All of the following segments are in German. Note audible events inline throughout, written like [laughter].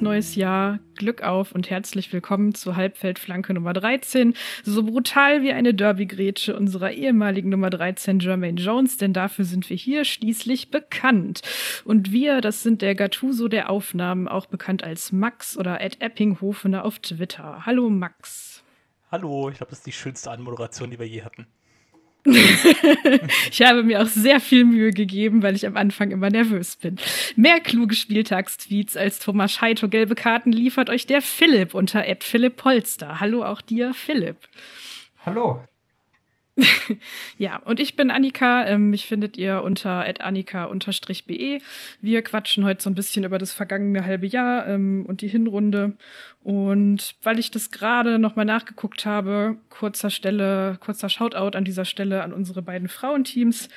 neues Jahr, Glück auf und herzlich willkommen zur Halbfeldflanke Nummer 13. So brutal wie eine Derby-Grätsche unserer ehemaligen Nummer 13 Jermaine Jones, denn dafür sind wir hier schließlich bekannt. Und wir, das sind der Gattuso der Aufnahmen, auch bekannt als Max oder Ed Eppinghofener auf Twitter. Hallo Max. Hallo, ich glaube, das ist die schönste Anmoderation, die wir je hatten. [laughs] ich habe mir auch sehr viel Mühe gegeben, weil ich am Anfang immer nervös bin. Mehr kluge Spieltagstweets als Thomas Heito gelbe Karten liefert euch der Philipp unter Ed Philipp Polster. Hallo auch dir, Philipp. Hallo. [laughs] ja, und ich bin Annika. Ähm, mich findet ihr unter annika-be. Wir quatschen heute so ein bisschen über das vergangene halbe Jahr ähm, und die Hinrunde. Und weil ich das gerade nochmal nachgeguckt habe, kurzer Stelle, kurzer Shoutout an dieser Stelle an unsere beiden Frauenteams.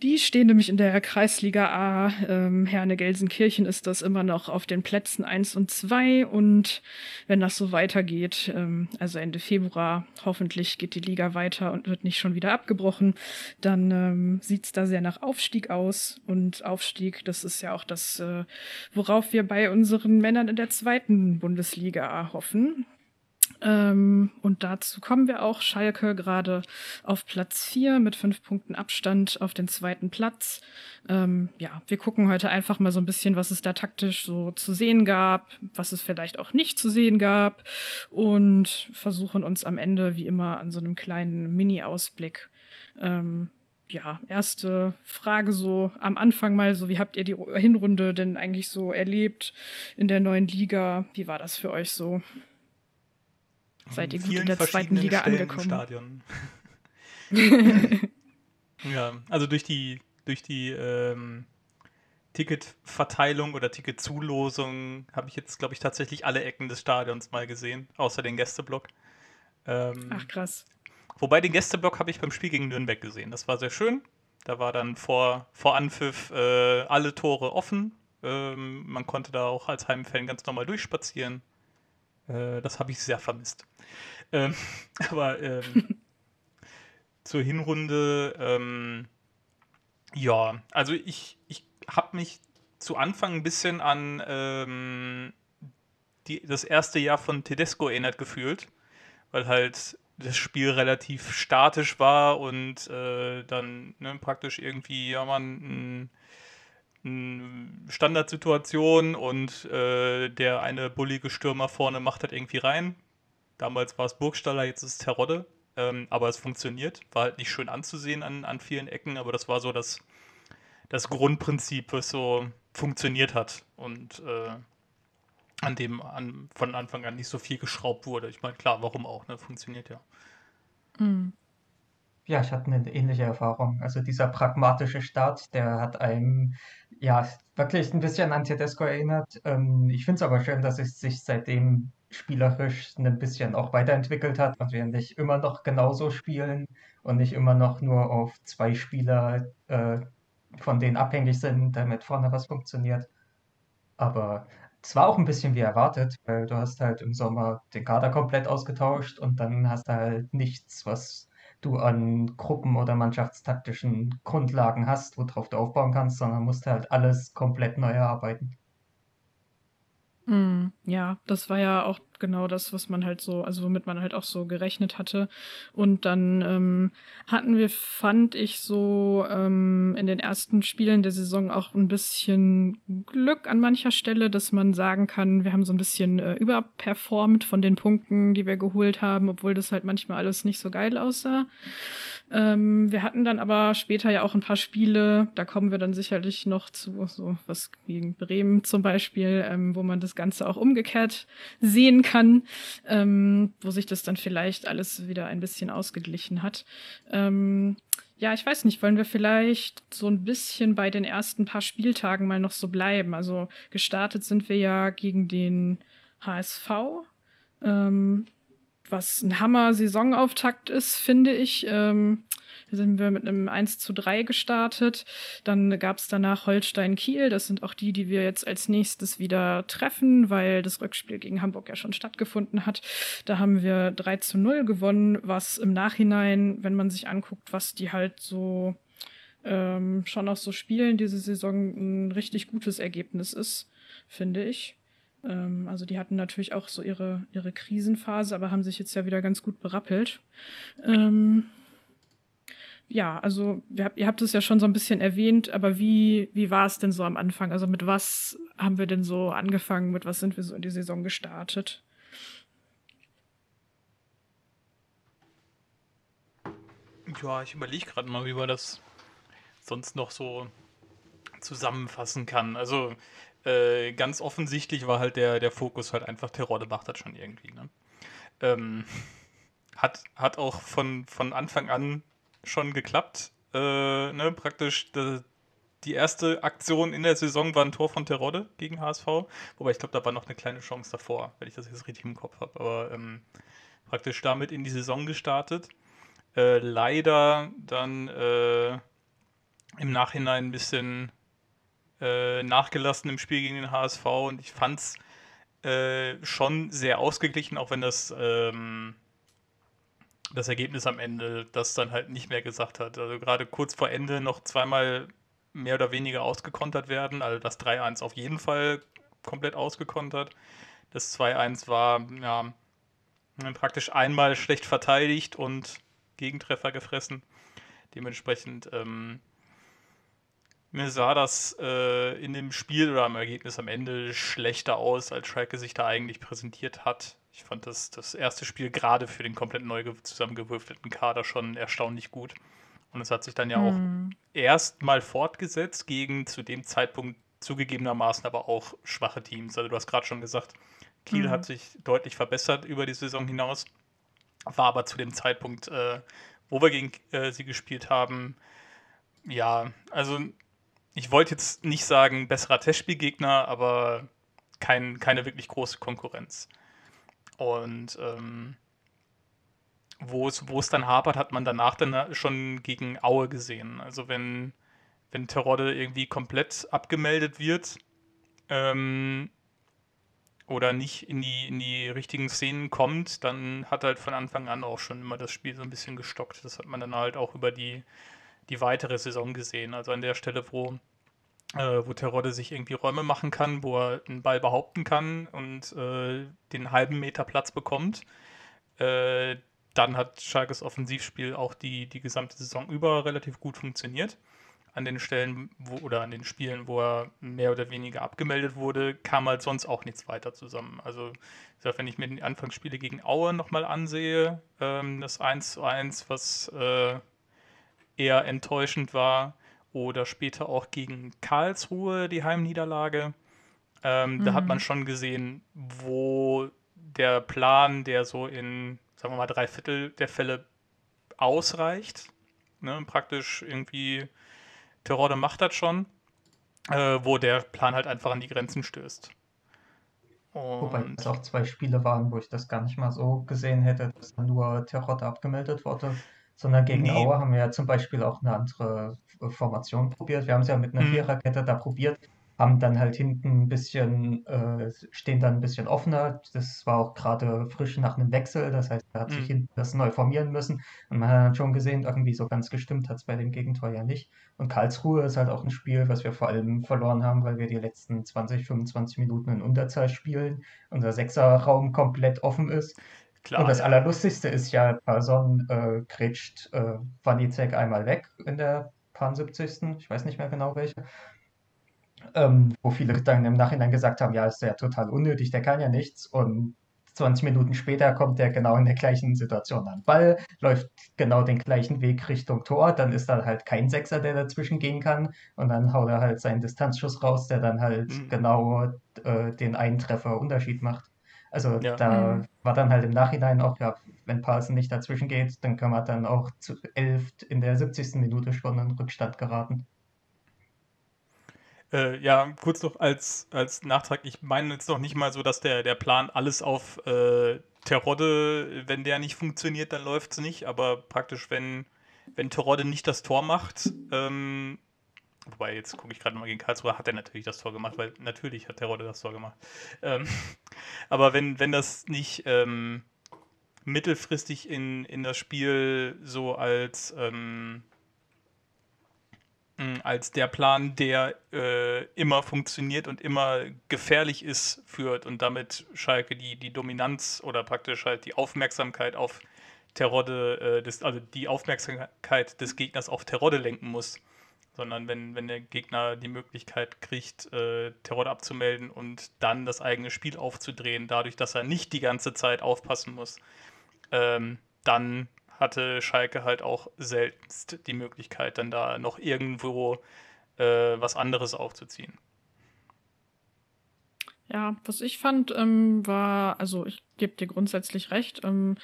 Die stehen nämlich in der Kreisliga A. Ähm, Herne Gelsenkirchen ist das immer noch auf den Plätzen 1 und 2. Und wenn das so weitergeht, ähm, also Ende Februar, hoffentlich geht die Liga weiter und wird nicht schon wieder abgebrochen, dann ähm, sieht es da sehr nach Aufstieg aus. Und Aufstieg, das ist ja auch das, äh, worauf wir bei unseren Männern in der zweiten Bundesliga erhoffen. Ähm, und dazu kommen wir auch. Schalke gerade auf Platz 4 mit fünf Punkten Abstand auf den zweiten Platz. Ähm, ja, wir gucken heute einfach mal so ein bisschen, was es da taktisch so zu sehen gab, was es vielleicht auch nicht zu sehen gab und versuchen uns am Ende wie immer an so einem kleinen Mini-Ausblick ähm, ja, erste Frage so am Anfang mal so, wie habt ihr die Hinrunde denn eigentlich so erlebt in der neuen Liga? Wie war das für euch so? Seid ihr gut in der zweiten Liga Stellen angekommen? Stadion. [laughs] ja, also durch die, durch die ähm, Ticketverteilung oder Ticketzulosung habe ich jetzt, glaube ich, tatsächlich alle Ecken des Stadions mal gesehen, außer den Gästeblock. Ähm, Ach krass. Wobei den Gästeblock habe ich beim Spiel gegen Nürnberg gesehen. Das war sehr schön. Da war dann vor, vor Anpfiff äh, alle Tore offen. Ähm, man konnte da auch als Heimfan ganz normal durchspazieren. Äh, das habe ich sehr vermisst. Ähm, [laughs] aber ähm, [laughs] zur Hinrunde, ähm, ja, also ich, ich habe mich zu Anfang ein bisschen an ähm, die, das erste Jahr von Tedesco erinnert gefühlt, weil halt das Spiel relativ statisch war und äh, dann ne, praktisch irgendwie, ja man, Standardsituation und äh, der eine bullige Stürmer vorne macht halt irgendwie rein. Damals war es Burgstaller, jetzt ist es Terodde. Ähm, aber es funktioniert. War halt nicht schön anzusehen an, an vielen Ecken, aber das war so das, das Grundprinzip, was so funktioniert hat. Und äh, an dem an, von Anfang an nicht so viel geschraubt wurde. Ich meine, klar, warum auch, ne? Funktioniert ja. Mhm. Ja, ich hatte eine ähnliche Erfahrung. Also dieser pragmatische Start, der hat einem ja wirklich ein bisschen an Tedesco erinnert. Ähm, ich finde es aber schön, dass es sich seitdem spielerisch ein bisschen auch weiterentwickelt hat und wir nicht immer noch genauso spielen und nicht immer noch nur auf zwei Spieler äh, von denen abhängig sind, damit vorne was funktioniert. Aber es war auch ein bisschen wie erwartet, weil du hast halt im Sommer den Kader komplett ausgetauscht und dann hast du halt nichts, was du an Gruppen- oder mannschaftstaktischen Grundlagen hast, worauf du aufbauen kannst, sondern musst halt alles komplett neu erarbeiten. Mm, ja, das war ja auch genau das, was man halt so, also womit man halt auch so gerechnet hatte. Und dann ähm, hatten wir, fand ich so ähm, in den ersten Spielen der Saison auch ein bisschen Glück an mancher Stelle, dass man sagen kann, wir haben so ein bisschen äh, überperformt von den Punkten, die wir geholt haben, obwohl das halt manchmal alles nicht so geil aussah. Ähm, wir hatten dann aber später ja auch ein paar Spiele, da kommen wir dann sicherlich noch zu, so was gegen Bremen zum Beispiel, ähm, wo man das Ganze auch umgekehrt sehen kann, ähm, wo sich das dann vielleicht alles wieder ein bisschen ausgeglichen hat. Ähm, ja, ich weiß nicht, wollen wir vielleicht so ein bisschen bei den ersten paar Spieltagen mal noch so bleiben? Also gestartet sind wir ja gegen den HSV. Ähm, was ein Hammer-Saisonauftakt ist, finde ich. Ähm, sind wir mit einem 1 zu 3 gestartet. Dann gab es danach Holstein-Kiel. Das sind auch die, die wir jetzt als nächstes wieder treffen, weil das Rückspiel gegen Hamburg ja schon stattgefunden hat. Da haben wir 3 zu 0 gewonnen, was im Nachhinein, wenn man sich anguckt, was die halt so ähm, schon auch so spielen, diese Saison ein richtig gutes Ergebnis ist, finde ich. Ähm, also die hatten natürlich auch so ihre, ihre Krisenphase, aber haben sich jetzt ja wieder ganz gut berappelt. Ähm, ja, also habt, ihr habt es ja schon so ein bisschen erwähnt, aber wie, wie war es denn so am Anfang? Also mit was haben wir denn so angefangen? Mit was sind wir so in die Saison gestartet? Ja, ich überlege gerade mal, wie man das sonst noch so zusammenfassen kann. Also äh, ganz offensichtlich war halt der, der Fokus halt einfach Terror macht das schon irgendwie. Ne? Ähm, [laughs] hat, hat auch von, von Anfang an schon geklappt. Äh, ne, praktisch de, die erste Aktion in der Saison war ein Tor von Terodde gegen HSV. Wobei ich glaube, da war noch eine kleine Chance davor, wenn ich das jetzt richtig im Kopf habe. Aber ähm, praktisch damit in die Saison gestartet. Äh, leider dann äh, im Nachhinein ein bisschen äh, nachgelassen im Spiel gegen den HSV und ich fand es äh, schon sehr ausgeglichen, auch wenn das ähm, das Ergebnis am Ende das dann halt nicht mehr gesagt hat. Also gerade kurz vor Ende noch zweimal mehr oder weniger ausgekontert werden. Also das 3-1 auf jeden Fall komplett ausgekontert. Das 2-1 war ja praktisch einmal schlecht verteidigt und Gegentreffer gefressen. Dementsprechend ähm, mir sah das äh, in dem Spiel oder am Ergebnis am Ende schlechter aus, als Schalke sich da eigentlich präsentiert hat. Ich fand das, das erste Spiel gerade für den komplett neu zusammengewürfelten Kader schon erstaunlich gut. Und es hat sich dann ja auch mhm. erst mal fortgesetzt gegen zu dem Zeitpunkt zugegebenermaßen aber auch schwache Teams. Also du hast gerade schon gesagt, Kiel mhm. hat sich deutlich verbessert über die Saison hinaus, war aber zu dem Zeitpunkt, äh, wo wir gegen äh, sie gespielt haben, ja, also ich wollte jetzt nicht sagen besserer Testspielgegner, aber kein, keine wirklich große Konkurrenz. Und ähm, wo es, dann hapert, hat man danach dann schon gegen Aue gesehen. Also wenn, wenn Terodde irgendwie komplett abgemeldet wird ähm, oder nicht in die, in die richtigen Szenen kommt, dann hat halt von Anfang an auch schon immer das Spiel so ein bisschen gestockt. Das hat man dann halt auch über die, die weitere Saison gesehen. Also an der Stelle, wo äh, wo Terodde sich irgendwie Räume machen kann, wo er einen Ball behaupten kann und äh, den halben Meter Platz bekommt. Äh, dann hat Schalkes Offensivspiel auch die, die gesamte Saison über relativ gut funktioniert. An den Stellen wo, oder an den Spielen, wo er mehr oder weniger abgemeldet wurde, kam halt sonst auch nichts weiter zusammen. Also, wenn ich mir die Anfangsspiele gegen Aue nochmal ansehe, ähm, das 1 zu 1, was äh, eher enttäuschend war, oder später auch gegen Karlsruhe die Heimniederlage. Ähm, mhm. Da hat mhm. man schon gesehen, wo der Plan, der so in, sagen wir mal, drei Viertel der Fälle ausreicht. Ne, praktisch irgendwie, Terrorde macht das schon, äh, wo der Plan halt einfach an die Grenzen stößt. Und Wobei es auch zwei Spiele waren, wo ich das gar nicht mal so gesehen hätte, dass nur Terrorde abgemeldet wurde sondern gegen nee. Aue haben wir ja zum Beispiel auch eine andere Formation probiert. Wir haben es ja mit einer mhm. Viererkette da probiert, haben dann halt hinten ein bisschen, äh, stehen dann ein bisschen offener. Das war auch gerade frisch nach einem Wechsel, das heißt, er hat mhm. sich hinten das neu formieren müssen. Und man hat dann schon gesehen, irgendwie so ganz gestimmt hat es bei dem Gegentor ja nicht. Und Karlsruhe ist halt auch ein Spiel, was wir vor allem verloren haben, weil wir die letzten 20, 25 Minuten in Unterzahl spielen. Unser Sechserraum komplett offen ist. Klar, und das. Allerlustigste ist ja, Person äh, grätscht äh, Wanizek einmal weg in der Paar 70. Ich weiß nicht mehr genau welche. Ähm, wo viele dann im Nachhinein gesagt haben, ja, ist ja total unnötig, der kann ja nichts. Und 20 Minuten später kommt er genau in der gleichen Situation an. Ball läuft genau den gleichen Weg Richtung Tor, dann ist da halt kein Sechser, der dazwischen gehen kann. Und dann haut er halt seinen Distanzschuss raus, der dann halt mhm. genau äh, den einen Treffer Unterschied macht. Also ja. da mhm. war dann halt im Nachhinein auch, ja, wenn Paulsen nicht dazwischen geht, dann kann man dann auch zu elf in der 70. Minute schon in Rückstand geraten. Äh, ja, kurz noch als, als Nachtrag, ich meine jetzt noch nicht mal so, dass der, der Plan alles auf äh, Terodde, wenn der nicht funktioniert, dann läuft es nicht, aber praktisch, wenn, wenn Terodde nicht das Tor macht, ähm, Wobei, jetzt gucke ich gerade mal gegen Karlsruhe, hat er natürlich das Tor gemacht, weil natürlich hat Terodde das Tor gemacht. Ähm, [laughs] aber wenn, wenn das nicht ähm, mittelfristig in, in das Spiel so als, ähm, als der Plan, der äh, immer funktioniert und immer gefährlich ist, führt und damit Schalke die, die Dominanz oder praktisch halt die Aufmerksamkeit auf Terodde, äh, des, also die Aufmerksamkeit des Gegners auf Terodde lenken muss. Sondern wenn, wenn der Gegner die Möglichkeit kriegt, äh, Terodde abzumelden und dann das eigene Spiel aufzudrehen, dadurch, dass er nicht die ganze Zeit aufpassen muss, ähm, dann hatte Schalke halt auch seltenst die Möglichkeit, dann da noch irgendwo äh, was anderes aufzuziehen. Ja, was ich fand, ähm, war, also ich gebe dir grundsätzlich recht, ähm,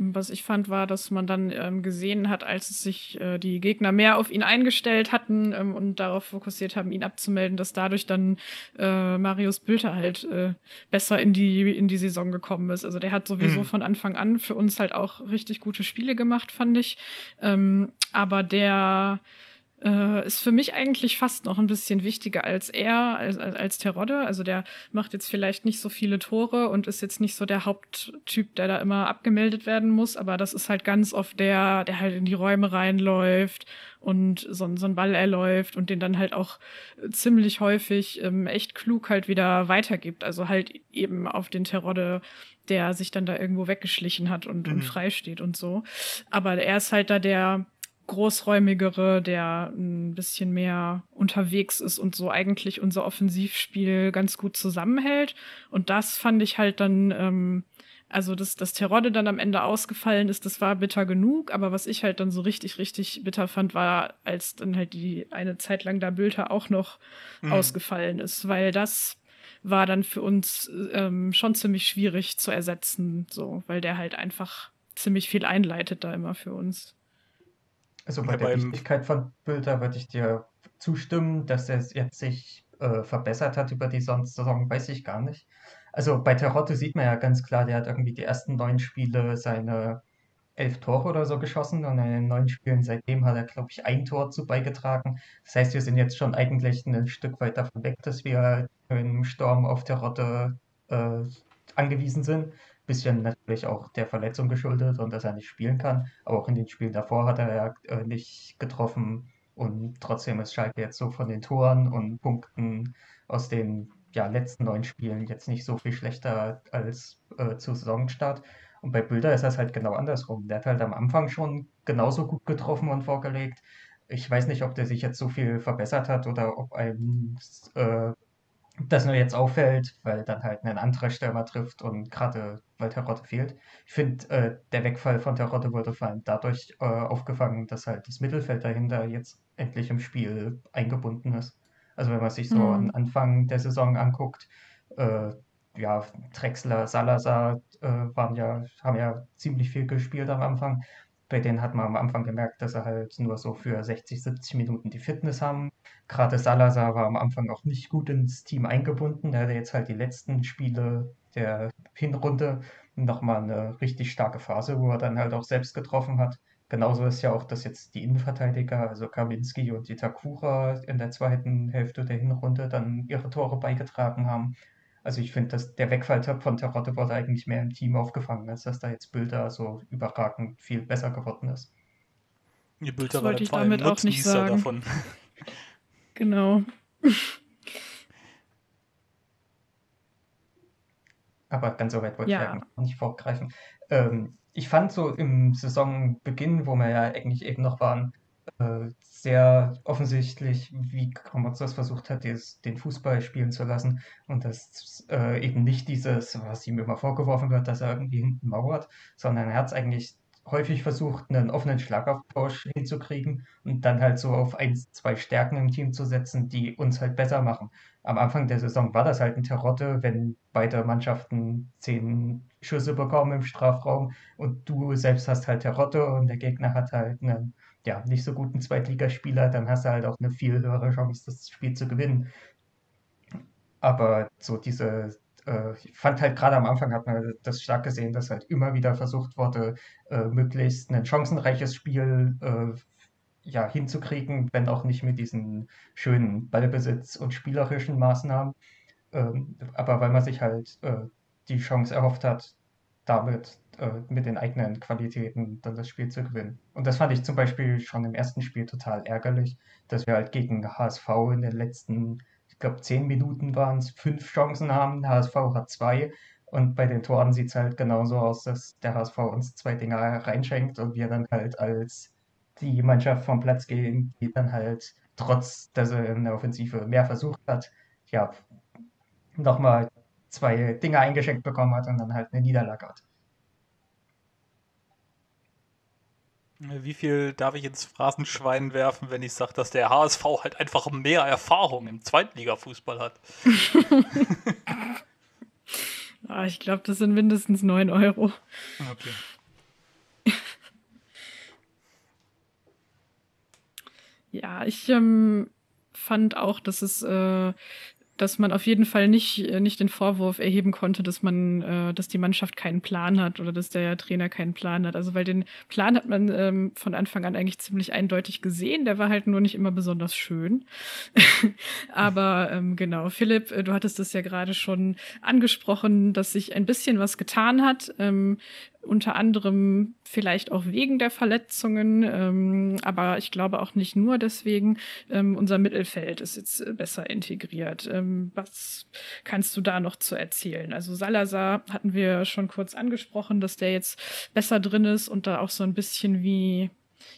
was ich fand, war, dass man dann ähm, gesehen hat, als es sich äh, die Gegner mehr auf ihn eingestellt hatten ähm, und darauf fokussiert haben, ihn abzumelden, dass dadurch dann äh, Marius Bülter halt äh, besser in die, in die Saison gekommen ist. Also der hat sowieso mhm. von Anfang an für uns halt auch richtig gute Spiele gemacht, fand ich. Ähm, aber der äh, ist für mich eigentlich fast noch ein bisschen wichtiger als er, als, als Terodde. Also der macht jetzt vielleicht nicht so viele Tore und ist jetzt nicht so der Haupttyp, der da immer abgemeldet werden muss, aber das ist halt ganz oft der, der halt in die Räume reinläuft und so, so ein Ball erläuft und den dann halt auch ziemlich häufig ähm, echt klug halt wieder weitergibt. Also halt eben auf den Terodde der sich dann da irgendwo weggeschlichen hat und, mhm. und frei steht und so. Aber er ist halt da der, großräumigere, der ein bisschen mehr unterwegs ist und so eigentlich unser Offensivspiel ganz gut zusammenhält. Und das fand ich halt dann, ähm, also dass das Terodde dann am Ende ausgefallen ist, das war bitter genug. Aber was ich halt dann so richtig, richtig bitter fand, war, als dann halt die eine Zeit lang da Bülter auch noch mhm. ausgefallen ist, weil das war dann für uns ähm, schon ziemlich schwierig zu ersetzen, so, weil der halt einfach ziemlich viel einleitet da immer für uns. Also bei der Wichtigkeit von Bülter würde ich dir zustimmen, dass er jetzt sich äh, verbessert hat über die Saison, weiß ich gar nicht. Also bei Terodde sieht man ja ganz klar, der hat irgendwie die ersten neun Spiele seine elf Tore oder so geschossen und in den neun Spielen seitdem hat er, glaube ich, ein Tor zu beigetragen. Das heißt, wir sind jetzt schon eigentlich ein Stück weit davon weg, dass wir im Sturm auf Terodde äh, angewiesen sind bisschen natürlich auch der Verletzung geschuldet und dass er nicht spielen kann. Aber auch in den Spielen davor hat er ja äh, nicht getroffen. Und trotzdem ist Schalke jetzt so von den Toren und Punkten aus den ja, letzten neun Spielen jetzt nicht so viel schlechter als äh, zu Saisonstart. Und bei Bilder ist das halt genau andersrum. Der hat halt am Anfang schon genauso gut getroffen und vorgelegt. Ich weiß nicht, ob der sich jetzt so viel verbessert hat oder ob ein äh, das nur jetzt auffällt, weil dann halt ein anderer Stürmer trifft und gerade weil Terodde fehlt. Ich finde, äh, der Wegfall von Terodde wurde vor allem dadurch äh, aufgefangen, dass halt das Mittelfeld dahinter jetzt endlich im Spiel eingebunden ist. Also wenn man sich so mhm. am Anfang der Saison anguckt, äh, ja, Drexler, Salazar äh, waren ja, haben ja ziemlich viel gespielt am Anfang. Bei denen hat man am Anfang gemerkt, dass sie halt nur so für 60, 70 Minuten die Fitness haben. Gerade Salazar war am Anfang auch nicht gut ins Team eingebunden. Er hatte jetzt halt die letzten Spiele der Hinrunde nochmal eine richtig starke Phase, wo er dann halt auch selbst getroffen hat. Genauso ist ja auch, dass jetzt die Innenverteidiger, also Kaminski und Itakura in der zweiten Hälfte der Hinrunde dann ihre Tore beigetragen haben. Also ich finde, dass der Wegfall von Terodde wurde eigentlich mehr im Team aufgefangen, als dass da jetzt Bilder so überragend viel besser geworden ist. Die Bilder das wollte ich damit auch nicht sagen. Davon. [laughs] [laughs] Genau. Aber ganz so weit wollte ja. ich ja nicht vorgreifen. Ähm, ich fand so im Saisonbeginn, wo wir ja eigentlich eben noch waren, äh, sehr offensichtlich, wie Kramotz das versucht hat, den Fußball spielen zu lassen und dass äh, eben nicht dieses, was ihm immer vorgeworfen wird, dass er irgendwie hinten mauert, sondern er hat es eigentlich häufig versucht, einen offenen Schlagabtausch hinzukriegen und dann halt so auf ein, zwei Stärken im Team zu setzen, die uns halt besser machen. Am Anfang der Saison war das halt ein Terotte, wenn beide Mannschaften zehn Schüsse bekommen im Strafraum und du selbst hast halt Terotte und der Gegner hat halt einen ja, nicht so guten Zweitligaspieler, dann hast du halt auch eine viel höhere Chance, das Spiel zu gewinnen. Aber so diese, äh, ich fand halt gerade am Anfang hat man das stark gesehen, dass halt immer wieder versucht wurde, äh, möglichst ein chancenreiches Spiel äh, ja, hinzukriegen, wenn auch nicht mit diesen schönen Ballbesitz und spielerischen Maßnahmen. Ähm, aber weil man sich halt äh, die Chance erhofft hat, damit äh, mit den eigenen Qualitäten dann das Spiel zu gewinnen. Und das fand ich zum Beispiel schon im ersten Spiel total ärgerlich, dass wir halt gegen HSV in den letzten, ich glaube, zehn Minuten waren es, fünf Chancen haben. HSV hat zwei. Und bei den Toren sieht es halt genauso aus, dass der HSV uns zwei Dinger reinschenkt und wir dann halt als die Mannschaft vom Platz gehen, die dann halt trotz, dass er in der Offensive mehr versucht hat, ja, nochmal zwei Dinge eingeschenkt bekommen hat und dann halt eine Niederlage hat. Wie viel darf ich ins Phrasenschwein werfen, wenn ich sage, dass der HSV halt einfach mehr Erfahrung im Zweitligafußball hat? [laughs] ah, ich glaube, das sind mindestens 9 Euro. Okay. [laughs] ja, ich ähm, fand auch, dass es äh, dass man auf jeden Fall nicht, äh, nicht den Vorwurf erheben konnte, dass man, äh, dass die Mannschaft keinen Plan hat oder dass der Trainer keinen Plan hat. Also weil den Plan hat man ähm, von Anfang an eigentlich ziemlich eindeutig gesehen. Der war halt nur nicht immer besonders schön. [laughs] Aber ähm, genau, Philipp, äh, du hattest das ja gerade schon angesprochen, dass sich ein bisschen was getan hat. Ähm, unter anderem vielleicht auch wegen der Verletzungen, ähm, aber ich glaube auch nicht nur deswegen. Ähm, unser Mittelfeld ist jetzt äh, besser integriert. Ähm, was kannst du da noch zu erzählen? Also Salazar hatten wir schon kurz angesprochen, dass der jetzt besser drin ist und da auch so ein bisschen wie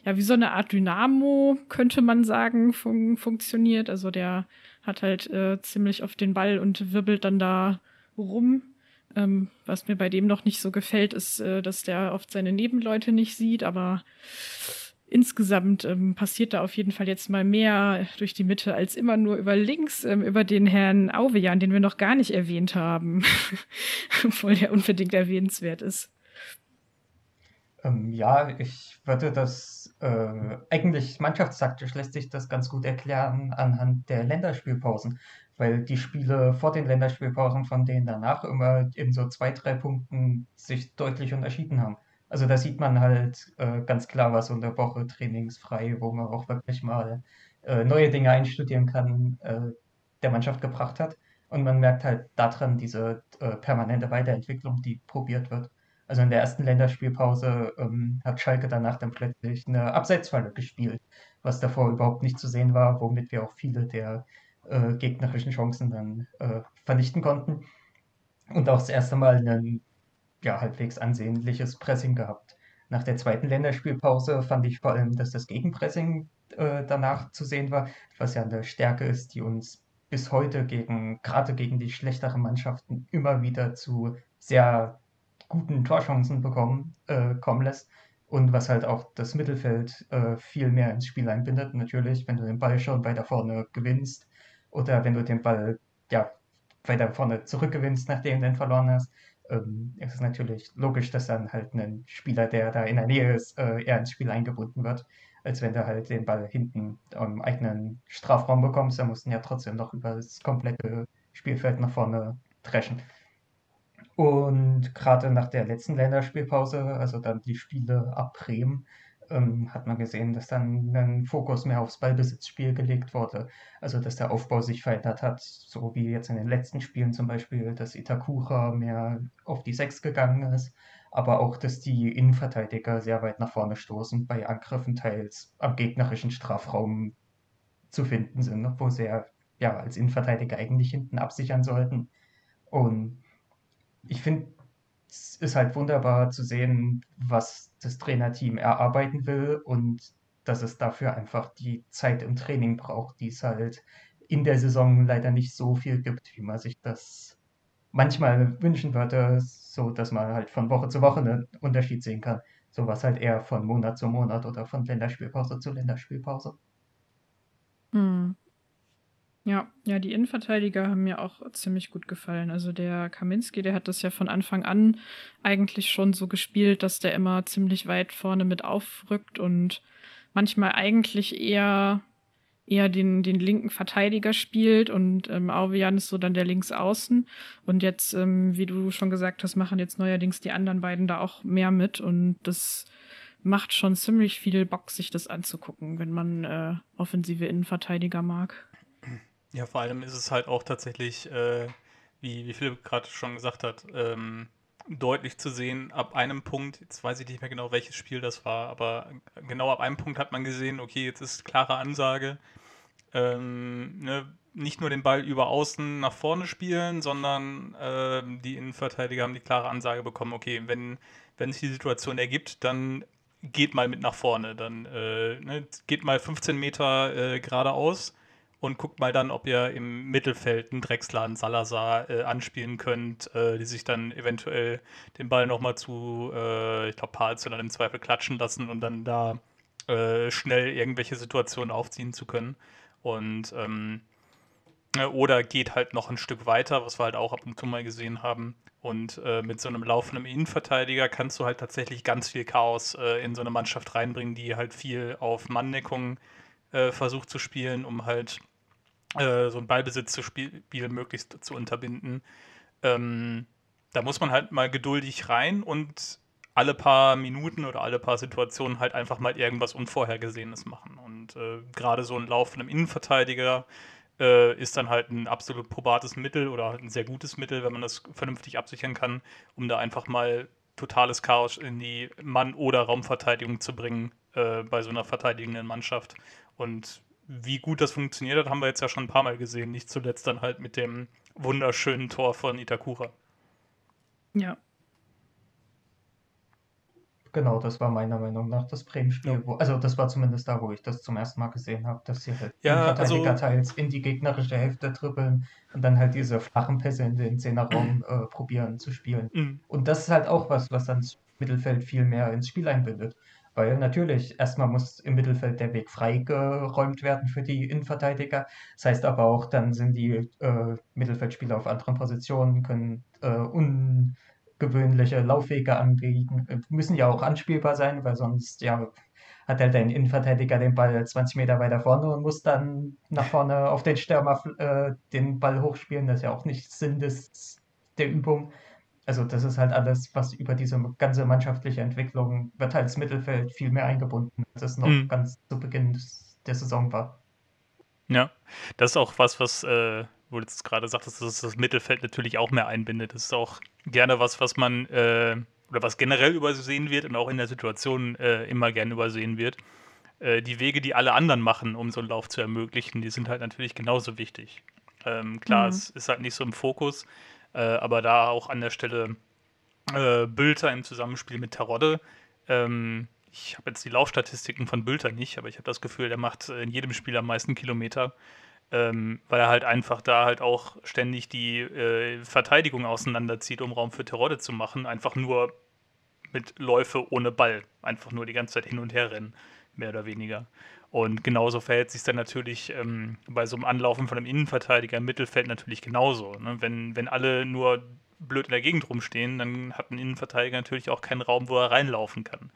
ja, wie so eine Art Dynamo, könnte man sagen, fun funktioniert. Also der hat halt äh, ziemlich auf den Ball und wirbelt dann da rum. Ähm, was mir bei dem noch nicht so gefällt, ist, äh, dass der oft seine Nebenleute nicht sieht, aber insgesamt ähm, passiert da auf jeden Fall jetzt mal mehr durch die Mitte als immer nur über links, ähm, über den Herrn Auvejan, den wir noch gar nicht erwähnt haben, [laughs] obwohl der unbedingt erwähnenswert ist. Ähm, ja, ich würde das äh, eigentlich mannschaftstaktisch lässt sich das ganz gut erklären anhand der Länderspielpausen weil die Spiele vor den Länderspielpausen von denen danach immer in so zwei, drei Punkten sich deutlich unterschieden haben. Also da sieht man halt äh, ganz klar, was unter Woche trainingsfrei, wo man auch wirklich mal äh, neue Dinge einstudieren kann, äh, der Mannschaft gebracht hat. Und man merkt halt daran diese äh, permanente Weiterentwicklung, die probiert wird. Also in der ersten Länderspielpause ähm, hat Schalke danach dann plötzlich eine Abseitsfalle gespielt, was davor überhaupt nicht zu sehen war, womit wir auch viele der äh, gegnerischen Chancen dann äh, vernichten konnten. Und auch das erste Mal ein ja, halbwegs ansehnliches Pressing gehabt. Nach der zweiten Länderspielpause fand ich vor allem, dass das Gegenpressing äh, danach zu sehen war, was ja eine Stärke ist, die uns bis heute gegen, gerade gegen die schlechteren Mannschaften, immer wieder zu sehr guten Torchancen bekommen, äh, kommen lässt. Und was halt auch das Mittelfeld äh, viel mehr ins Spiel einbindet. Natürlich, wenn du den Ball schon weiter vorne gewinnst, oder wenn du den Ball ja, weiter vorne zurückgewinnst, nachdem du den verloren hast, ähm, ist es natürlich logisch, dass dann halt ein Spieler, der da in der Nähe ist, äh, eher ins Spiel eingebunden wird, als wenn du halt den Ball hinten im eigenen Strafraum bekommst. Da mussten ja trotzdem noch über das komplette Spielfeld nach vorne dreschen. Und gerade nach der letzten Länderspielpause, also dann die Spiele ab Bremen, ähm, hat man gesehen, dass dann ein Fokus mehr aufs Ballbesitzspiel gelegt wurde. Also dass der Aufbau sich verändert hat, so wie jetzt in den letzten Spielen zum Beispiel, dass Itakura mehr auf die Sechs gegangen ist, aber auch, dass die Innenverteidiger sehr weit nach vorne stoßen, bei Angriffen teils am gegnerischen Strafraum zu finden sind, wo sie ja, ja als Innenverteidiger eigentlich hinten absichern sollten. Und ich finde, es ist halt wunderbar zu sehen, was das Trainerteam erarbeiten will und dass es dafür einfach die Zeit im Training braucht, die es halt in der Saison leider nicht so viel gibt, wie man sich das manchmal wünschen würde, so dass man halt von Woche zu Woche einen Unterschied sehen kann. So was halt eher von Monat zu Monat oder von Länderspielpause zu Länderspielpause. Hm. Ja, ja, die Innenverteidiger haben mir auch ziemlich gut gefallen. Also der Kaminski, der hat das ja von Anfang an eigentlich schon so gespielt, dass der immer ziemlich weit vorne mit aufrückt und manchmal eigentlich eher eher den, den linken Verteidiger spielt und ähm, Auvejan ist so dann der Linksaußen. Und jetzt, ähm, wie du schon gesagt hast, machen jetzt neuerdings die anderen beiden da auch mehr mit und das macht schon ziemlich viel Bock, sich das anzugucken, wenn man äh, offensive Innenverteidiger mag. Ja, vor allem ist es halt auch tatsächlich, äh, wie, wie Philipp gerade schon gesagt hat, ähm, deutlich zu sehen, ab einem Punkt, jetzt weiß ich nicht mehr genau, welches Spiel das war, aber genau ab einem Punkt hat man gesehen, okay, jetzt ist klare Ansage, ähm, ne, nicht nur den Ball über außen nach vorne spielen, sondern äh, die Innenverteidiger haben die klare Ansage bekommen, okay, wenn, wenn sich die Situation ergibt, dann geht mal mit nach vorne, dann äh, ne, geht mal 15 Meter äh, geradeaus und guckt mal dann, ob ihr im Mittelfeld einen Drexler, einen Salazar äh, anspielen könnt, äh, die sich dann eventuell den Ball nochmal zu, äh, ich glaube, Pals oder im Zweifel klatschen lassen und dann da äh, schnell irgendwelche Situationen aufziehen zu können. Und ähm, äh, oder geht halt noch ein Stück weiter, was wir halt auch ab und zu mal gesehen haben. Und äh, mit so einem laufenden Innenverteidiger kannst du halt tatsächlich ganz viel Chaos äh, in so eine Mannschaft reinbringen, die halt viel auf Manndeckung äh, versucht zu spielen, um halt äh, so einen Ballbesitz zu spielen möglichst zu unterbinden. Ähm, da muss man halt mal geduldig rein und alle paar Minuten oder alle paar Situationen halt einfach mal irgendwas Unvorhergesehenes machen. Und äh, gerade so ein laufender Innenverteidiger äh, ist dann halt ein absolut probates Mittel oder ein sehr gutes Mittel, wenn man das vernünftig absichern kann, um da einfach mal totales Chaos in die Mann- oder Raumverteidigung zu bringen äh, bei so einer verteidigenden Mannschaft. Und wie gut das funktioniert hat, haben wir jetzt ja schon ein paar Mal gesehen. Nicht zuletzt dann halt mit dem wunderschönen Tor von Itakura. Ja, Genau, das war meiner Meinung nach das Bremen-Spiel. Ja. Also das war zumindest da, wo ich das zum ersten Mal gesehen habe, dass sie halt ja, Verteidiger also, teils in die gegnerische Hälfte trippeln und dann halt diese flachen Pässe in den Zehnerraum äh, probieren zu spielen. Mhm. Und das ist halt auch was, was dann das Mittelfeld viel mehr ins Spiel einbindet. Weil natürlich, erstmal muss im Mittelfeld der Weg freigeräumt werden für die Innenverteidiger. Das heißt aber auch, dann sind die äh, Mittelfeldspieler auf anderen Positionen, können äh, un gewöhnliche Laufwege anbieten. Müssen ja auch anspielbar sein, weil sonst ja hat halt dein Innenverteidiger den Ball 20 Meter weiter vorne und muss dann nach vorne auf den Stürmer äh, den Ball hochspielen. Das ist ja auch nicht Sinn des, der Übung. Also das ist halt alles, was über diese ganze mannschaftliche Entwicklung wird halt das Mittelfeld viel mehr eingebunden, als es noch mhm. ganz zu Beginn der Saison war. Ja, das ist auch was, was äh, wo du jetzt gerade sagtest, dass das Mittelfeld natürlich auch mehr einbindet. Das ist auch gerne was, was man äh, oder was generell übersehen wird und auch in der Situation äh, immer gerne übersehen wird. Äh, die Wege, die alle anderen machen, um so einen Lauf zu ermöglichen, die sind halt natürlich genauso wichtig. Ähm, klar, mhm. es ist halt nicht so im Fokus, äh, aber da auch an der Stelle äh, Bülter im Zusammenspiel mit Terodde. Ähm, ich habe jetzt die Laufstatistiken von Bülter nicht, aber ich habe das Gefühl, der macht in jedem Spiel am meisten Kilometer ähm, weil er halt einfach da halt auch ständig die äh, Verteidigung auseinanderzieht, um Raum für Terodde zu machen. Einfach nur mit Läufe ohne Ball. Einfach nur die ganze Zeit hin und her rennen, mehr oder weniger. Und genauso verhält sich dann natürlich ähm, bei so einem Anlaufen von einem Innenverteidiger im Mittelfeld natürlich genauso. Ne? Wenn, wenn alle nur blöd in der Gegend rumstehen, dann hat ein Innenverteidiger natürlich auch keinen Raum, wo er reinlaufen kann.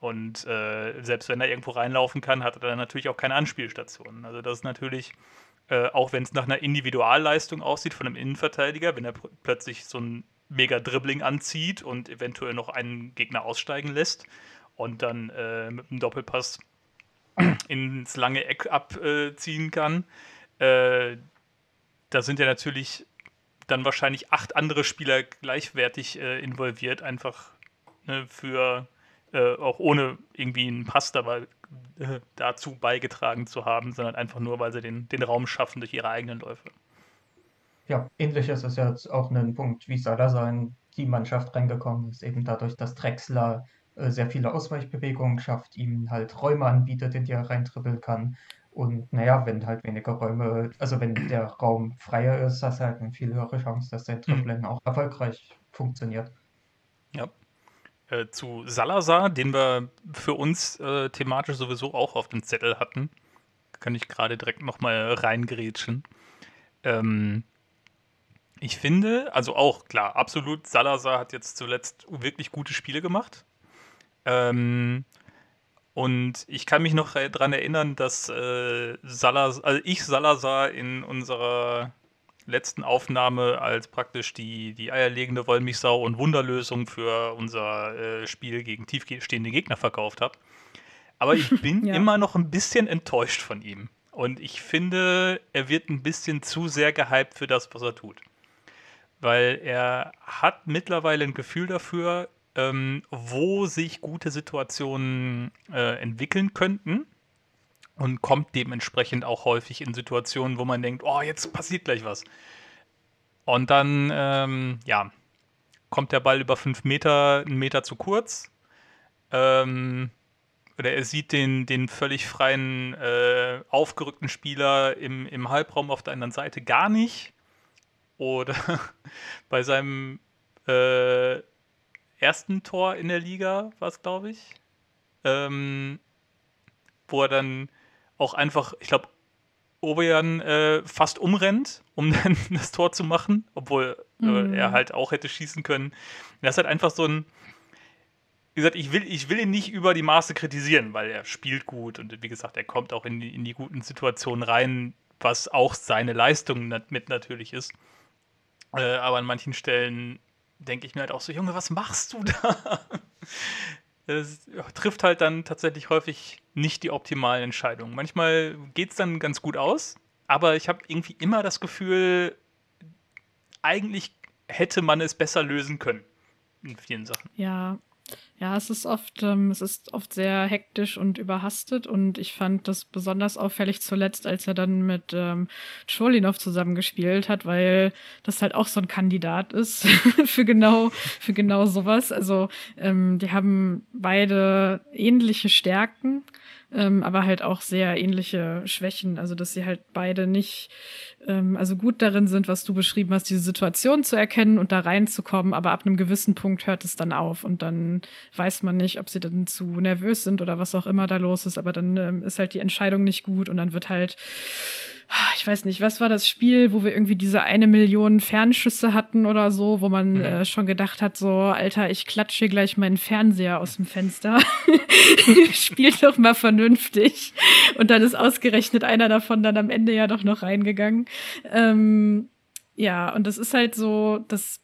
Und äh, selbst wenn er irgendwo reinlaufen kann, hat er dann natürlich auch keine Anspielstationen. Also das ist natürlich äh, auch wenn es nach einer Individualleistung aussieht von einem Innenverteidiger, wenn er plötzlich so ein mega Dribbling anzieht und eventuell noch einen Gegner aussteigen lässt und dann äh, mit einem Doppelpass ins lange Eck abziehen kann. Äh, da sind ja natürlich dann wahrscheinlich acht andere Spieler gleichwertig äh, involviert, einfach ne, für äh, auch ohne irgendwie einen Pass dabei äh, dazu beigetragen zu haben, sondern einfach nur, weil sie den, den Raum schaffen durch ihre eigenen Läufe. Ja, ähnlich ist es jetzt auch ein Punkt, wie Salazar in die Mannschaft reingekommen ist, eben dadurch, dass Drexler sehr viele Ausweichbewegungen schafft, ihm halt Räume anbietet, in die er reintribbeln kann. Und naja, wenn halt weniger Räume, also wenn der Raum freier ist, hast du halt eine viel höhere Chance, dass der mhm. Dribbling mhm. auch erfolgreich funktioniert. Ja, äh, zu Salazar, den wir für uns äh, thematisch sowieso auch auf dem Zettel hatten. Kann ich gerade direkt nochmal reingrätschen. Ähm, ich finde, also auch klar, absolut, Salazar hat jetzt zuletzt wirklich gute Spiele gemacht. Ähm, und ich kann mich noch daran erinnern, dass äh, Salazar, also ich Salazar in unserer letzten Aufnahme als praktisch die, die eierlegende Wollmilchsau und Wunderlösung für unser äh, Spiel gegen tiefstehende Gegner verkauft habe. Aber ich [laughs] bin ja. immer noch ein bisschen enttäuscht von ihm. Und ich finde, er wird ein bisschen zu sehr gehypt für das, was er tut. weil er hat mittlerweile ein Gefühl dafür, ähm, wo sich gute Situationen äh, entwickeln könnten und kommt dementsprechend auch häufig in Situationen, wo man denkt, oh, jetzt passiert gleich was. Und dann, ähm, ja, kommt der Ball über fünf Meter, einen Meter zu kurz. Ähm, oder er sieht den, den völlig freien, äh, aufgerückten Spieler im, im Halbraum auf der anderen Seite gar nicht. Oder [laughs] bei seinem äh, ersten Tor in der Liga war es, glaube ich, ähm, wo er dann auch einfach, ich glaube, Obejan äh, fast umrennt, um [laughs] dann das Tor zu machen, obwohl äh, mhm. er halt auch hätte schießen können. Das ist halt einfach so ein, wie gesagt, ich will, ich will ihn nicht über die Maße kritisieren, weil er spielt gut und wie gesagt, er kommt auch in die, in die guten Situationen rein, was auch seine Leistung mit natürlich ist. Äh, aber an manchen Stellen denke ich mir halt auch so, Junge, was machst du [laughs] da? Es trifft halt dann tatsächlich häufig nicht die optimalen Entscheidungen. Manchmal geht es dann ganz gut aus, aber ich habe irgendwie immer das Gefühl, eigentlich hätte man es besser lösen können in vielen Sachen. Ja, ja, es ist oft, ähm, es ist oft sehr hektisch und überhastet und ich fand das besonders auffällig zuletzt, als er dann mit ähm, Cholinov zusammengespielt hat, weil das halt auch so ein Kandidat ist [laughs] für genau, für genau sowas. Also ähm, die haben beide ähnliche Stärken ähm, aber halt auch sehr ähnliche Schwächen. Also, dass sie halt beide nicht, ähm, also gut darin sind, was du beschrieben hast, diese Situation zu erkennen und da reinzukommen, aber ab einem gewissen Punkt hört es dann auf. Und dann weiß man nicht, ob sie dann zu nervös sind oder was auch immer da los ist, aber dann ähm, ist halt die Entscheidung nicht gut. Und dann wird halt ich weiß nicht, was war das Spiel, wo wir irgendwie diese eine Million Fernschüsse hatten oder so, wo man mhm. äh, schon gedacht hat, so, Alter, ich klatsche gleich meinen Fernseher aus dem Fenster. [laughs] Spielt doch mal vernünftig. Und dann ist ausgerechnet einer davon dann am Ende ja doch noch reingegangen. Ähm, ja, und das ist halt so, das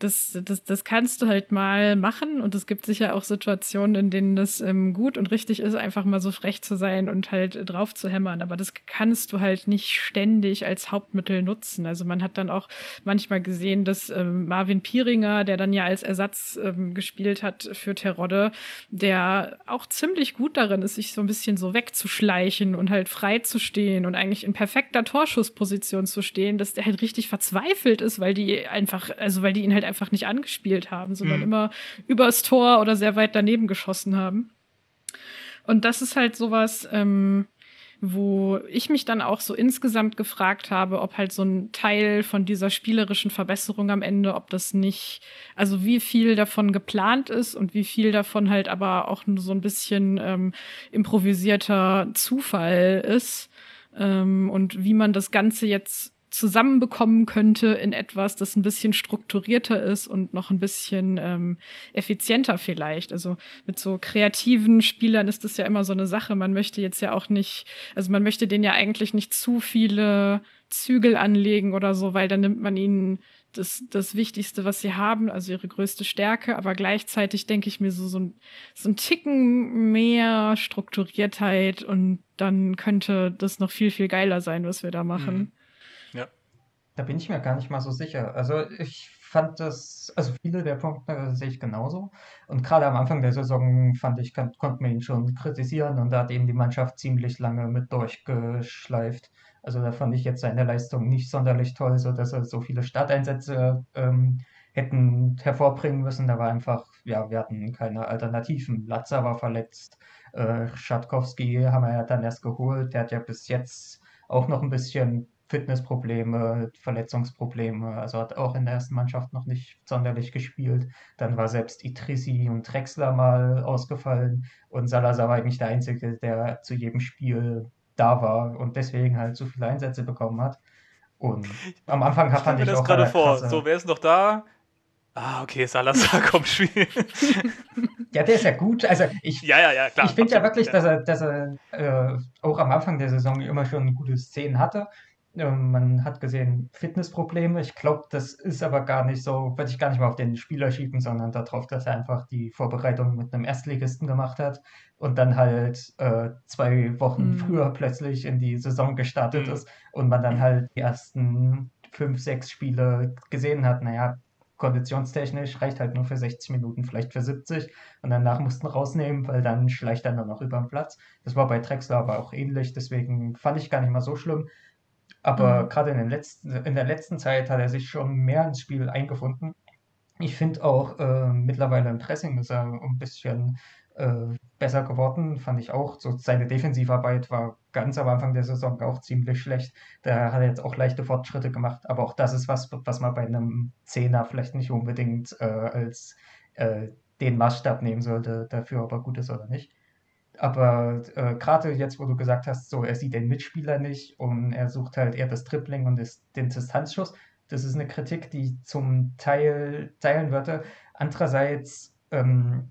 das, das, das kannst du halt mal machen und es gibt sicher auch Situationen, in denen das ähm, gut und richtig ist, einfach mal so frech zu sein und halt drauf zu hämmern. Aber das kannst du halt nicht ständig als Hauptmittel nutzen. Also man hat dann auch manchmal gesehen, dass ähm, Marvin Pieringer, der dann ja als Ersatz ähm, gespielt hat für Terodde, der auch ziemlich gut darin ist, sich so ein bisschen so wegzuschleichen und halt frei zu stehen und eigentlich in perfekter Torschussposition zu stehen, dass der halt richtig verzweifelt ist, weil die einfach, also weil die ihn halt einfach nicht angespielt haben, sondern mhm. immer übers Tor oder sehr weit daneben geschossen haben. Und das ist halt sowas, ähm, wo ich mich dann auch so insgesamt gefragt habe, ob halt so ein Teil von dieser spielerischen Verbesserung am Ende, ob das nicht, also wie viel davon geplant ist und wie viel davon halt aber auch nur so ein bisschen ähm, improvisierter Zufall ist ähm, und wie man das Ganze jetzt zusammenbekommen könnte in etwas, das ein bisschen strukturierter ist und noch ein bisschen ähm, effizienter vielleicht. Also mit so kreativen Spielern ist das ja immer so eine Sache. Man möchte jetzt ja auch nicht, also man möchte denen ja eigentlich nicht zu viele Zügel anlegen oder so, weil dann nimmt man ihnen das, das Wichtigste, was sie haben, also ihre größte Stärke, aber gleichzeitig denke ich mir so, so ein, so ein Ticken mehr Strukturiertheit und dann könnte das noch viel, viel geiler sein, was wir da machen. Mhm. Da bin ich mir gar nicht mal so sicher. Also ich fand das, also viele der Punkte sehe ich genauso. Und gerade am Anfang der Saison fand ich, kann, konnte man ihn schon kritisieren und da hat eben die Mannschaft ziemlich lange mit durchgeschleift. Also da fand ich jetzt seine Leistung nicht sonderlich toll, so dass er so viele Starteinsätze ähm, hätten hervorbringen müssen. Da war einfach, ja, wir hatten keine Alternativen. Latza war verletzt, äh, Schatkowski haben wir ja dann erst geholt. Der hat ja bis jetzt auch noch ein bisschen Fitnessprobleme, Verletzungsprobleme, also hat auch in der ersten Mannschaft noch nicht sonderlich gespielt. Dann war selbst Idrissi und Drexler mal ausgefallen und Salazar war eigentlich der Einzige, der zu jedem Spiel da war und deswegen halt so viele Einsätze bekommen hat. Und am Anfang hat fand ich das gerade vor. So, wer ist noch da? Ah, okay, Salazar [laughs] kommt spielen. [laughs] ja, der ist ja gut. Also ich, ja, ja, ja, klar. Ich finde ja wirklich, dass er, dass er äh, auch am Anfang der Saison immer schon gute Szenen hatte. Ähm, man hat gesehen Fitnessprobleme. Ich glaube, das ist aber gar nicht so, würde ich gar nicht mal auf den Spieler schieben, sondern darauf, dass er einfach die Vorbereitung mit einem Erstligisten gemacht hat und dann halt äh, zwei Wochen mhm. früher plötzlich in die Saison gestartet mhm. ist und man dann halt die ersten fünf, sechs Spiele gesehen hat, naja, konditionstechnisch reicht halt nur für 60 Minuten, vielleicht für 70 und danach mussten rausnehmen, weil dann schleicht er nur noch über den Platz. Das war bei Drexler aber auch ähnlich, deswegen fand ich gar nicht mal so schlimm. Aber mhm. gerade in, letzten, in der letzten Zeit hat er sich schon mehr ins Spiel eingefunden. Ich finde auch äh, mittlerweile im Pressing ist er ein bisschen äh, besser geworden, fand ich auch. So seine Defensivarbeit war ganz am Anfang der Saison auch ziemlich schlecht. Da hat er jetzt auch leichte Fortschritte gemacht, aber auch das ist was, was man bei einem Zehner vielleicht nicht unbedingt äh, als äh, den Maßstab nehmen sollte, dafür ob er gut ist oder nicht. Aber äh, gerade jetzt, wo du gesagt hast, so er sieht den Mitspieler nicht und er sucht halt eher das Tripling und das, den Distanzschuss, das ist eine Kritik, die ich zum Teil teilen würde. Andererseits ähm,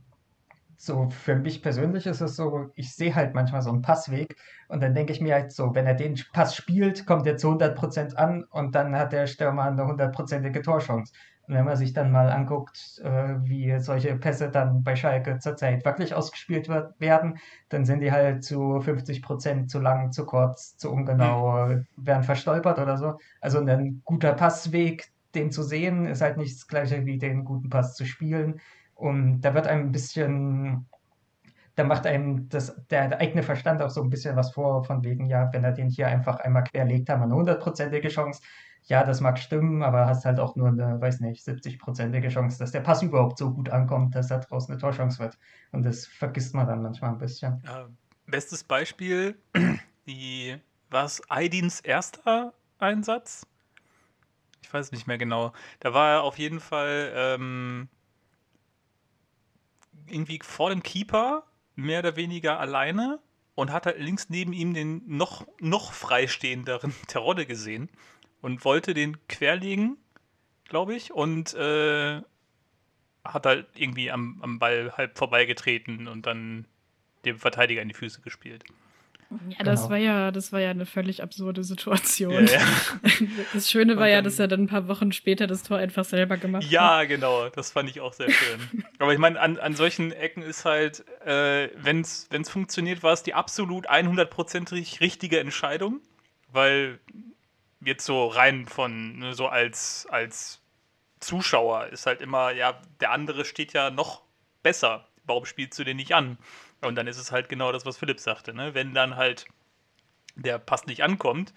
so für mich persönlich ist es so, ich sehe halt manchmal so einen Passweg und dann denke ich mir halt so, wenn er den Pass spielt, kommt er zu 100% an und dann hat der Stürmer eine hundertprozentige Torchance. Und wenn man sich dann mal anguckt, äh, wie solche Pässe dann bei Schalke zurzeit wirklich ausgespielt wird, werden, dann sind die halt zu 50% zu lang, zu kurz, zu ungenau, werden verstolpert oder so. Also ein guter Passweg, den zu sehen, ist halt nicht das gleiche wie den guten Pass zu spielen. Und da wird einem ein bisschen, da macht einem das, der, der, eigene Verstand auch so ein bisschen was vor, von wegen, ja, wenn er den hier einfach einmal querlegt, haben wir eine hundertprozentige Chance. Ja, das mag stimmen, aber hast halt auch nur eine, weiß nicht, 70-prozentige Chance, dass der Pass überhaupt so gut ankommt, dass er draußen eine Torchance wird. Und das vergisst man dann manchmal ein bisschen. Bestes Beispiel, [clears throat] die, was Aidins erster Einsatz? Ich weiß nicht mehr genau. Da war er auf jeden Fall ähm, irgendwie vor dem Keeper, mehr oder weniger alleine und hat halt links neben ihm den noch, noch freistehenderen [laughs] Terodde gesehen und wollte den querlegen, glaube ich, und äh, hat halt irgendwie am, am Ball halb vorbeigetreten und dann dem Verteidiger in die Füße gespielt. Ja, das genau. war ja, das war ja eine völlig absurde Situation. Ja, ja. [laughs] Das Schöne war dann, ja, dass er dann ein paar Wochen später das Tor einfach selber gemacht ja, hat. Ja, genau, das fand ich auch sehr schön. Aber ich meine, an, an solchen Ecken ist halt, äh, wenn es funktioniert, war es die absolut 100%ig richtige Entscheidung, weil jetzt so rein von, ne, so als, als Zuschauer ist halt immer, ja, der andere steht ja noch besser. Warum spielst du den nicht an? Und dann ist es halt genau das, was Philipp sagte. Ne? Wenn dann halt der Pass nicht ankommt,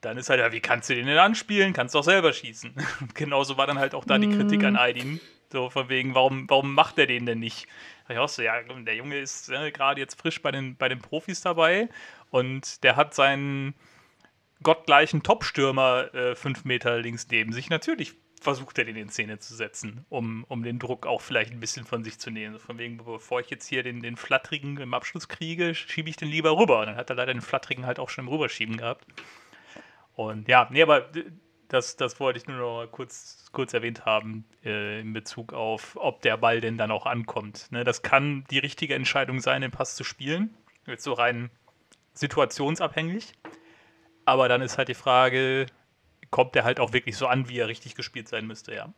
dann ist halt, ja, wie kannst du den denn anspielen? Kannst du auch selber schießen. Und [laughs] genauso war dann halt auch da die Kritik an mhm. Aydin. So von wegen, warum, warum macht er den denn nicht? Da ich auch so, ja, der Junge ist äh, gerade jetzt frisch bei den, bei den Profis dabei und der hat seinen gottgleichen Top-Stürmer äh, fünf Meter links neben sich. Natürlich versucht er den in Szene zu setzen, um, um den Druck auch vielleicht ein bisschen von sich zu nehmen. Von wegen, bevor ich jetzt hier den, den Flattrigen im Abschluss kriege, schiebe ich den lieber rüber. Und dann hat er leider den Flattrigen halt auch schon im Rüberschieben gehabt. Und ja, nee, aber das, das wollte ich nur noch kurz, kurz erwähnt haben äh, in Bezug auf, ob der Ball denn dann auch ankommt. Ne, das kann die richtige Entscheidung sein, den Pass zu spielen. Jetzt so rein situationsabhängig. Aber dann ist halt die Frage, kommt der halt auch wirklich so an, wie er richtig gespielt sein müsste, ja.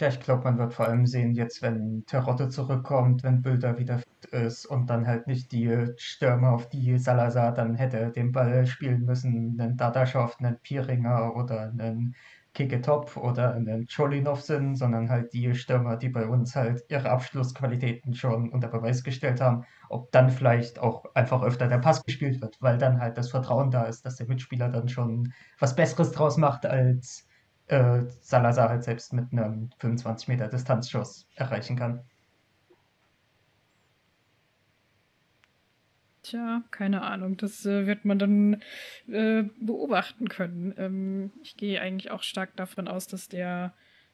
Ja, ich glaube, man wird vor allem sehen, jetzt wenn Terotte zurückkommt, wenn Bilder wieder fit ist und dann halt nicht die Stürmer, auf die Salazar dann hätte den Ball spielen müssen, einen Dadaschow, einen Pieringer oder einen Kiketop oder einen Cholinov sind, sondern halt die Stürmer, die bei uns halt ihre Abschlussqualitäten schon unter Beweis gestellt haben, ob dann vielleicht auch einfach öfter der Pass gespielt wird, weil dann halt das Vertrauen da ist, dass der Mitspieler dann schon was Besseres draus macht, als äh, Salazar halt selbst mit einem 25 Meter Distanzschuss erreichen kann. Tja, keine Ahnung. Das äh, wird man dann äh, beobachten können. Ähm, ich gehe eigentlich auch stark davon aus, dass der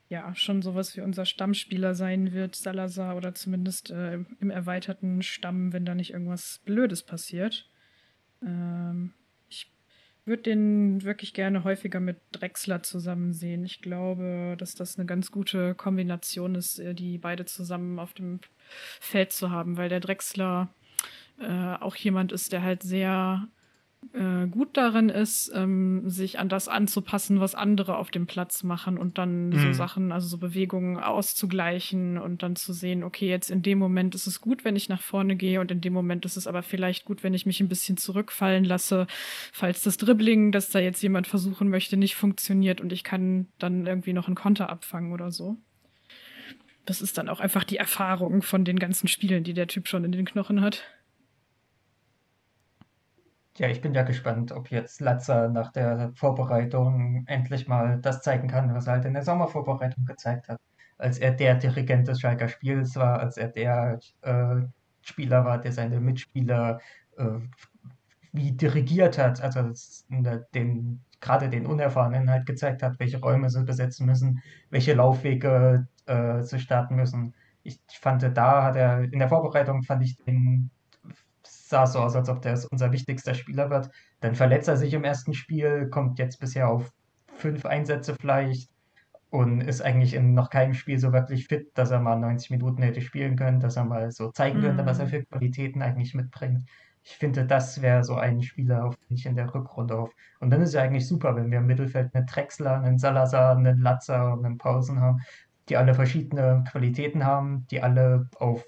ja schon sowas wie unser Stammspieler sein wird, Salazar, oder zumindest äh, im erweiterten Stamm, wenn da nicht irgendwas Blödes passiert. Ähm, ich würde den wirklich gerne häufiger mit Drexler zusammen sehen. Ich glaube, dass das eine ganz gute Kombination ist, äh, die beide zusammen auf dem Feld zu haben, weil der Drexler äh, auch jemand ist, der halt sehr äh, gut darin ist, ähm, sich an das anzupassen, was andere auf dem Platz machen und dann mhm. so Sachen, also so Bewegungen auszugleichen und dann zu sehen, okay, jetzt in dem Moment ist es gut, wenn ich nach vorne gehe und in dem Moment ist es aber vielleicht gut, wenn ich mich ein bisschen zurückfallen lasse, falls das Dribbling, das da jetzt jemand versuchen möchte, nicht funktioniert und ich kann dann irgendwie noch einen Konter abfangen oder so. Das ist dann auch einfach die Erfahrung von den ganzen Spielen, die der Typ schon in den Knochen hat. Ja, ich bin ja gespannt, ob jetzt Latzer nach der Vorbereitung endlich mal das zeigen kann, was er halt in der Sommervorbereitung gezeigt hat. Als er der Dirigent des Schalker Spiels war, als er der äh, Spieler war, der seine Mitspieler äh, wie dirigiert hat, also den, gerade den Unerfahrenen halt gezeigt hat, welche Räume sie besetzen müssen, welche Laufwege äh, sie starten müssen. Ich, ich fand, da hat er, in der Vorbereitung fand ich den sah so aus, als ob der unser wichtigster Spieler wird. Dann verletzt er sich im ersten Spiel, kommt jetzt bisher auf fünf Einsätze vielleicht und ist eigentlich in noch keinem Spiel so wirklich fit, dass er mal 90 Minuten hätte spielen können, dass er mal so zeigen könnte, mm. was er mhm. für Qualitäten eigentlich mitbringt. Ich finde, das wäre so ein Spieler, auf den ich in der Rückrunde auf. Und dann ist es ja eigentlich super, wenn wir im Mittelfeld einen Drexler, einen Salazar, einen Latzer und einen Pausen haben, die alle verschiedene Qualitäten haben, die alle auf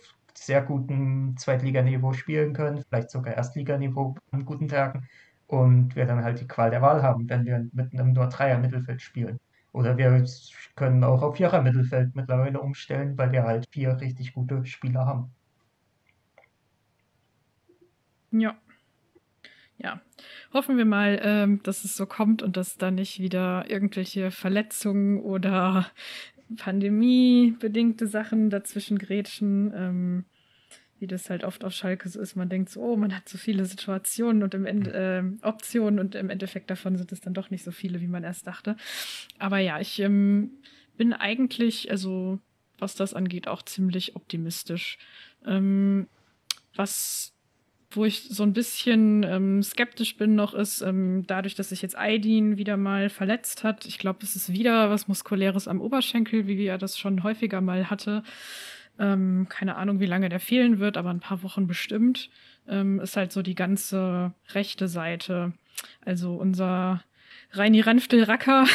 sehr gutem Zweitliganiveau spielen können, vielleicht sogar Erstliganiveau an guten Tagen. Und wir dann halt die Qual der Wahl haben, wenn wir mit einem nur Dreier-Mittelfeld spielen. Oder wir können auch auf Vierer-Mittelfeld mittlerweile umstellen, weil wir halt vier richtig gute Spieler haben. Ja. Ja. Hoffen wir mal, ähm, dass es so kommt und dass da nicht wieder irgendwelche Verletzungen oder pandemiebedingte Sachen dazwischen grätschen. Ähm, wie das halt oft auf Schalke so ist. Man denkt so, oh, man hat so viele Situationen und im Ende äh, Optionen und im Endeffekt davon sind es dann doch nicht so viele, wie man erst dachte. Aber ja, ich ähm, bin eigentlich, also was das angeht, auch ziemlich optimistisch. Ähm, was wo ich so ein bisschen ähm, skeptisch bin noch, ist ähm, dadurch, dass sich jetzt Aidin wieder mal verletzt hat. Ich glaube, es ist wieder was Muskuläres am Oberschenkel, wie er das schon häufiger mal hatte. Ähm, keine Ahnung, wie lange der fehlen wird, aber ein paar Wochen bestimmt. Ähm, ist halt so die ganze rechte Seite. Also unser Reini Ranftel-Racker,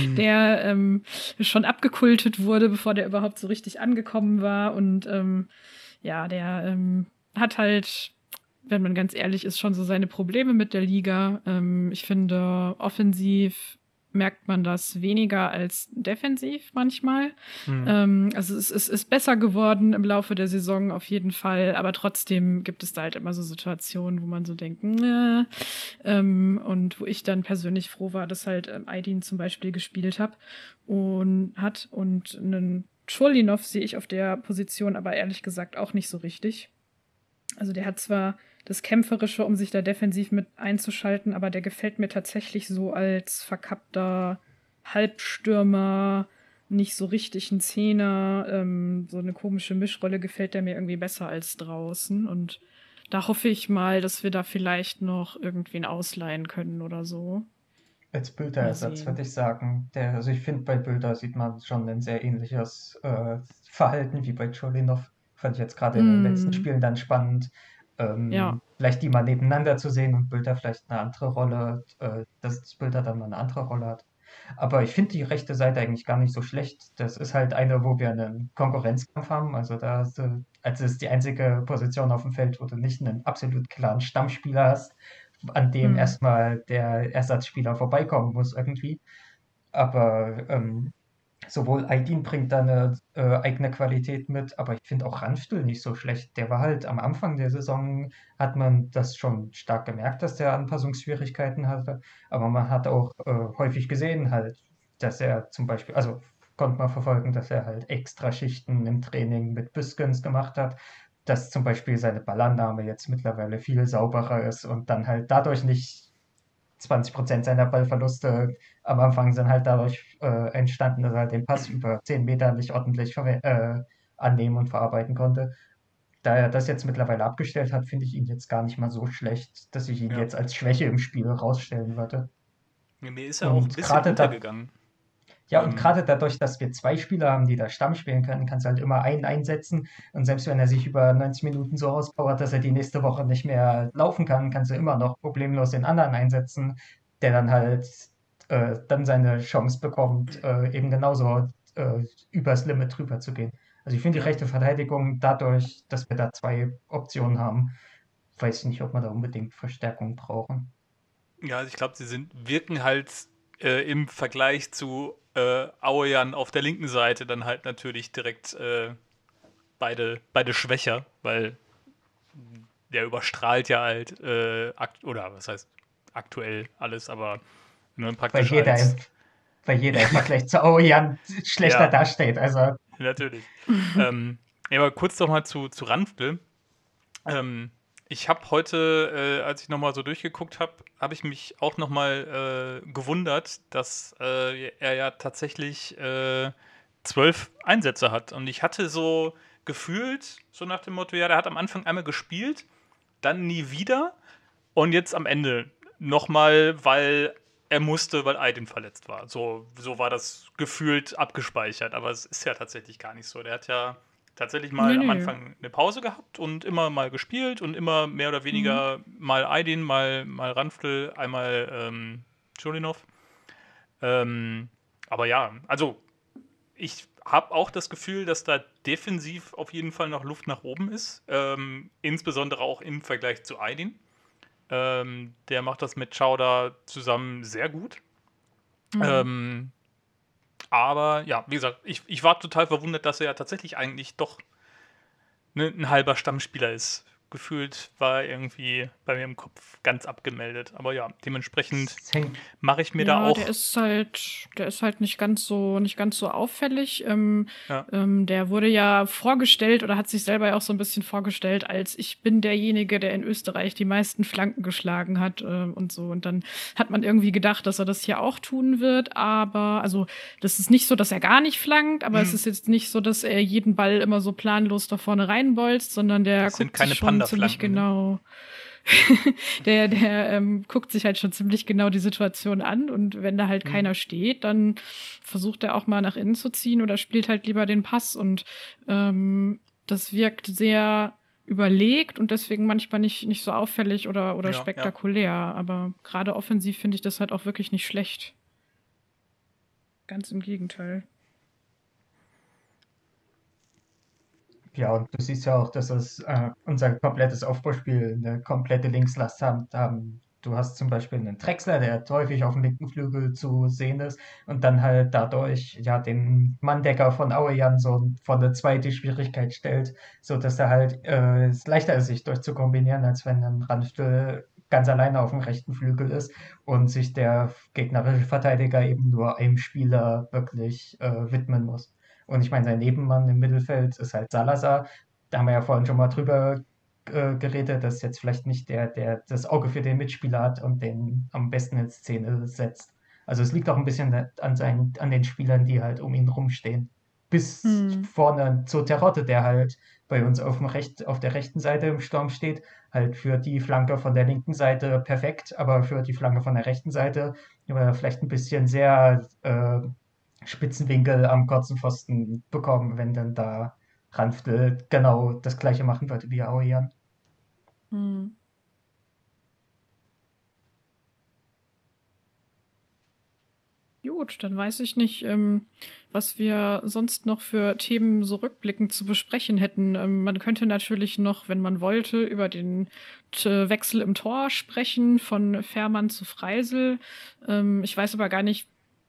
mhm. [laughs] der ähm, schon abgekultet wurde, bevor der überhaupt so richtig angekommen war. Und ähm, ja, der ähm, hat halt wenn man ganz ehrlich ist, schon so seine Probleme mit der Liga. Ähm, ich finde, offensiv merkt man das weniger als defensiv manchmal. Mhm. Ähm, also es, es, ist besser geworden im Laufe der Saison auf jeden Fall, aber trotzdem gibt es da halt immer so Situationen, wo man so denkt, ne, ähm, und wo ich dann persönlich froh war, dass halt ähm, Aydin zum Beispiel gespielt hab und hat und einen Cholinov sehe ich auf der Position aber ehrlich gesagt auch nicht so richtig. Also der hat zwar das Kämpferische, um sich da defensiv mit einzuschalten, aber der gefällt mir tatsächlich so als verkappter Halbstürmer, nicht so richtig ein Zehner, ähm, so eine komische Mischrolle gefällt der mir irgendwie besser als draußen und da hoffe ich mal, dass wir da vielleicht noch irgendwen ausleihen können oder so. Als Bilderersatz würde ich sagen. Der, also ich finde, bei Bilder sieht man schon ein sehr ähnliches äh, Verhalten wie bei Cholinov. Fand ich jetzt gerade in den letzten mm. Spielen dann spannend. Ähm, ja. Vielleicht die mal nebeneinander zu sehen und Bilder vielleicht eine andere Rolle, äh, dass Bilder dann mal eine andere Rolle hat. Aber ich finde die rechte Seite eigentlich gar nicht so schlecht. Das ist halt eine, wo wir einen Konkurrenzkampf haben. Also da hast du, also ist die einzige Position auf dem Feld, wo du nicht einen absolut klaren Stammspieler hast, an dem mhm. erstmal der Ersatzspieler vorbeikommen muss irgendwie. Aber ähm, sowohl Aydin bringt da eine äh, eigene Qualität mit, aber ich finde auch Ranftl nicht so schlecht. Der war halt am Anfang der Saison, hat man das schon stark gemerkt, dass der Anpassungsschwierigkeiten hatte, aber man hat auch äh, häufig gesehen halt, dass er zum Beispiel, also konnte man verfolgen, dass er halt extra Schichten im Training mit Büskens gemacht hat, dass zum Beispiel seine Ballannahme jetzt mittlerweile viel sauberer ist und dann halt dadurch nicht 20 Prozent seiner Ballverluste am Anfang sind halt dadurch äh, entstanden, dass er den Pass über 10 Meter nicht ordentlich äh, annehmen und verarbeiten konnte. Da er das jetzt mittlerweile abgestellt hat, finde ich ihn jetzt gar nicht mal so schlecht, dass ich ihn ja. jetzt als Schwäche im Spiel rausstellen würde. Ja, mir ist er und auch ein bisschen untergegangen. Ja, und ähm, gerade dadurch, dass wir zwei Spieler haben, die da Stamm spielen können, kannst du halt immer einen einsetzen. Und selbst wenn er sich über 90 Minuten so auspowert, dass er die nächste Woche nicht mehr laufen kann, kannst du immer noch problemlos den anderen einsetzen, der dann halt äh, dann seine Chance bekommt, äh, eben genauso äh, übers Limit drüber zu gehen. Also ich finde die rechte Verteidigung dadurch, dass wir da zwei Optionen haben, weiß ich nicht, ob wir da unbedingt Verstärkung brauchen. Ja, also ich glaube, sie sind, wirken halt äh, im Vergleich zu äh, Aoyan auf der linken Seite dann halt natürlich direkt äh, beide, beide schwächer, weil der überstrahlt ja halt, äh, oder was heißt aktuell alles, aber nur praktisch weil jeder, als, weil jeder im Vergleich zu Aoyan [laughs] schlechter ja, dasteht. Also. Natürlich. ähm, ja, aber kurz noch mal zu, zu Ranftel. Ähm, ich habe heute, äh, als ich nochmal so durchgeguckt habe, habe ich mich auch nochmal äh, gewundert, dass äh, er ja tatsächlich äh, zwölf Einsätze hat. Und ich hatte so gefühlt, so nach dem Motto, ja, der hat am Anfang einmal gespielt, dann nie wieder und jetzt am Ende nochmal, weil er musste, weil Aiden verletzt war. So, so war das gefühlt abgespeichert, aber es ist ja tatsächlich gar nicht so. Der hat ja tatsächlich mal nee, am Anfang eine Pause gehabt und immer mal gespielt und immer mehr oder weniger mhm. mal Aydin, mal, mal Ranftl, einmal ähm, Chulinov. Ähm, aber ja, also ich habe auch das Gefühl, dass da defensiv auf jeden Fall noch Luft nach oben ist. Ähm, insbesondere auch im Vergleich zu Aydin. Ähm, der macht das mit Chowder zusammen sehr gut. Mhm. Ähm, aber ja, wie gesagt, ich, ich war total verwundert, dass er ja tatsächlich eigentlich doch ne, ein halber Stammspieler ist gefühlt war irgendwie bei mir im Kopf ganz abgemeldet. Aber ja, dementsprechend mache ich mir ja, da auch. Der ist halt, der ist halt nicht ganz so, nicht ganz so auffällig. Ähm, ja. ähm, der wurde ja vorgestellt oder hat sich selber ja auch so ein bisschen vorgestellt, als ich bin derjenige, der in Österreich die meisten Flanken geschlagen hat äh, und so. Und dann hat man irgendwie gedacht, dass er das hier auch tun wird. Aber also das ist nicht so, dass er gar nicht flankt, aber mhm. es ist jetzt nicht so, dass er jeden Ball immer so planlos da vorne reinbolzt, sondern der das sind keine schon ziemlich ne? genau. [laughs] der der ähm, guckt sich halt schon ziemlich genau die Situation an und wenn da halt mhm. keiner steht, dann versucht er auch mal nach innen zu ziehen oder spielt halt lieber den Pass und ähm, das wirkt sehr überlegt und deswegen manchmal nicht, nicht so auffällig oder, oder ja, spektakulär. Ja. Aber gerade offensiv finde ich das halt auch wirklich nicht schlecht. Ganz im Gegenteil. Ja, und du siehst ja auch, dass es äh, unser komplettes Aufbauspiel eine komplette Linkslast hat. haben. Du hast zum Beispiel einen Drechsler, der häufig auf dem linken Flügel zu sehen ist und dann halt dadurch ja den Manndecker von Auejan so vor eine zweite Schwierigkeit stellt, sodass er halt äh, es leichter ist, sich durchzukombinieren, als wenn ein Ranftel ganz alleine auf dem rechten Flügel ist und sich der gegnerische Verteidiger eben nur einem Spieler wirklich äh, widmen muss. Und ich meine, sein Nebenmann im Mittelfeld ist halt Salazar. Da haben wir ja vorhin schon mal drüber äh, geredet, dass jetzt vielleicht nicht der, der das Auge für den Mitspieler hat und den am besten in Szene setzt. Also es liegt auch ein bisschen an, seinen, an den Spielern, die halt um ihn rumstehen. Bis hm. vorne zu Terrotte, der halt bei uns auf, dem Recht, auf der rechten Seite im Sturm steht, halt für die Flanke von der linken Seite perfekt, aber für die Flanke von der rechten Seite vielleicht ein bisschen sehr äh, Spitzenwinkel am kurzen Pfosten bekommen, wenn dann da Ranftel genau das gleiche machen würde wie Aoyan. Hm. Gut, dann weiß ich nicht, ähm, was wir sonst noch für Themen so rückblickend zu besprechen hätten. Ähm, man könnte natürlich noch, wenn man wollte, über den T Wechsel im Tor sprechen von Fährmann zu Freisel. Ähm, ich weiß aber gar nicht,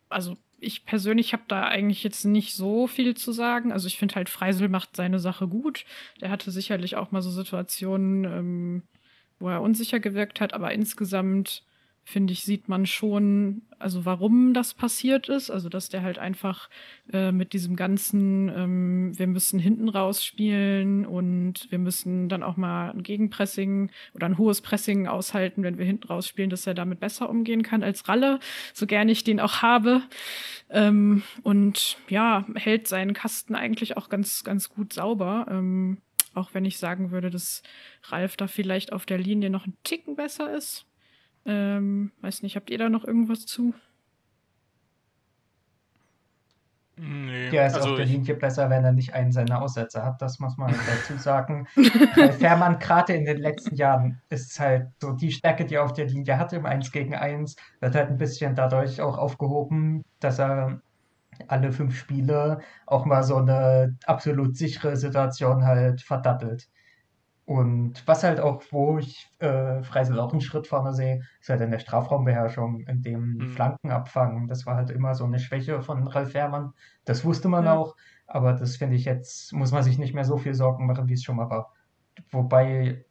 also ich persönlich habe da eigentlich jetzt nicht so viel zu sagen. Also ich finde halt, Freisel macht seine Sache gut. Der hatte sicherlich auch mal so Situationen, ähm, wo er unsicher gewirkt hat, aber insgesamt finde ich, sieht man schon, also warum das passiert ist. Also, dass der halt einfach äh, mit diesem ganzen, ähm, wir müssen hinten raus spielen und wir müssen dann auch mal ein Gegenpressing oder ein hohes Pressing aushalten, wenn wir hinten raus spielen, dass er damit besser umgehen kann als Ralle, so gerne ich den auch habe. Ähm, und ja, hält seinen Kasten eigentlich auch ganz, ganz gut sauber. Ähm, auch wenn ich sagen würde, dass Ralf da vielleicht auf der Linie noch ein Ticken besser ist. Ähm, weiß nicht, habt ihr da noch irgendwas zu? Nee, der ist also auf der Linie besser, wenn er nicht einen seiner Aussätze hat. Das muss man halt dazu sagen. [laughs] Weil Fährmann gerade in den letzten Jahren ist halt so die Stärke, die er auf der Linie hat im 1 gegen 1, wird halt ein bisschen dadurch auch aufgehoben, dass er alle fünf Spiele auch mal so eine absolut sichere Situation halt verdattelt. Und was halt auch, wo ich äh, Freisel auch einen Schritt vorne sehe, ist halt in der Strafraumbeherrschung, in dem mhm. Flankenabfangen. Das war halt immer so eine Schwäche von Ralf Herrmann. Das wusste man ja. auch, aber das finde ich jetzt, muss man sich nicht mehr so viel Sorgen machen, wie es schon mal war. Wobei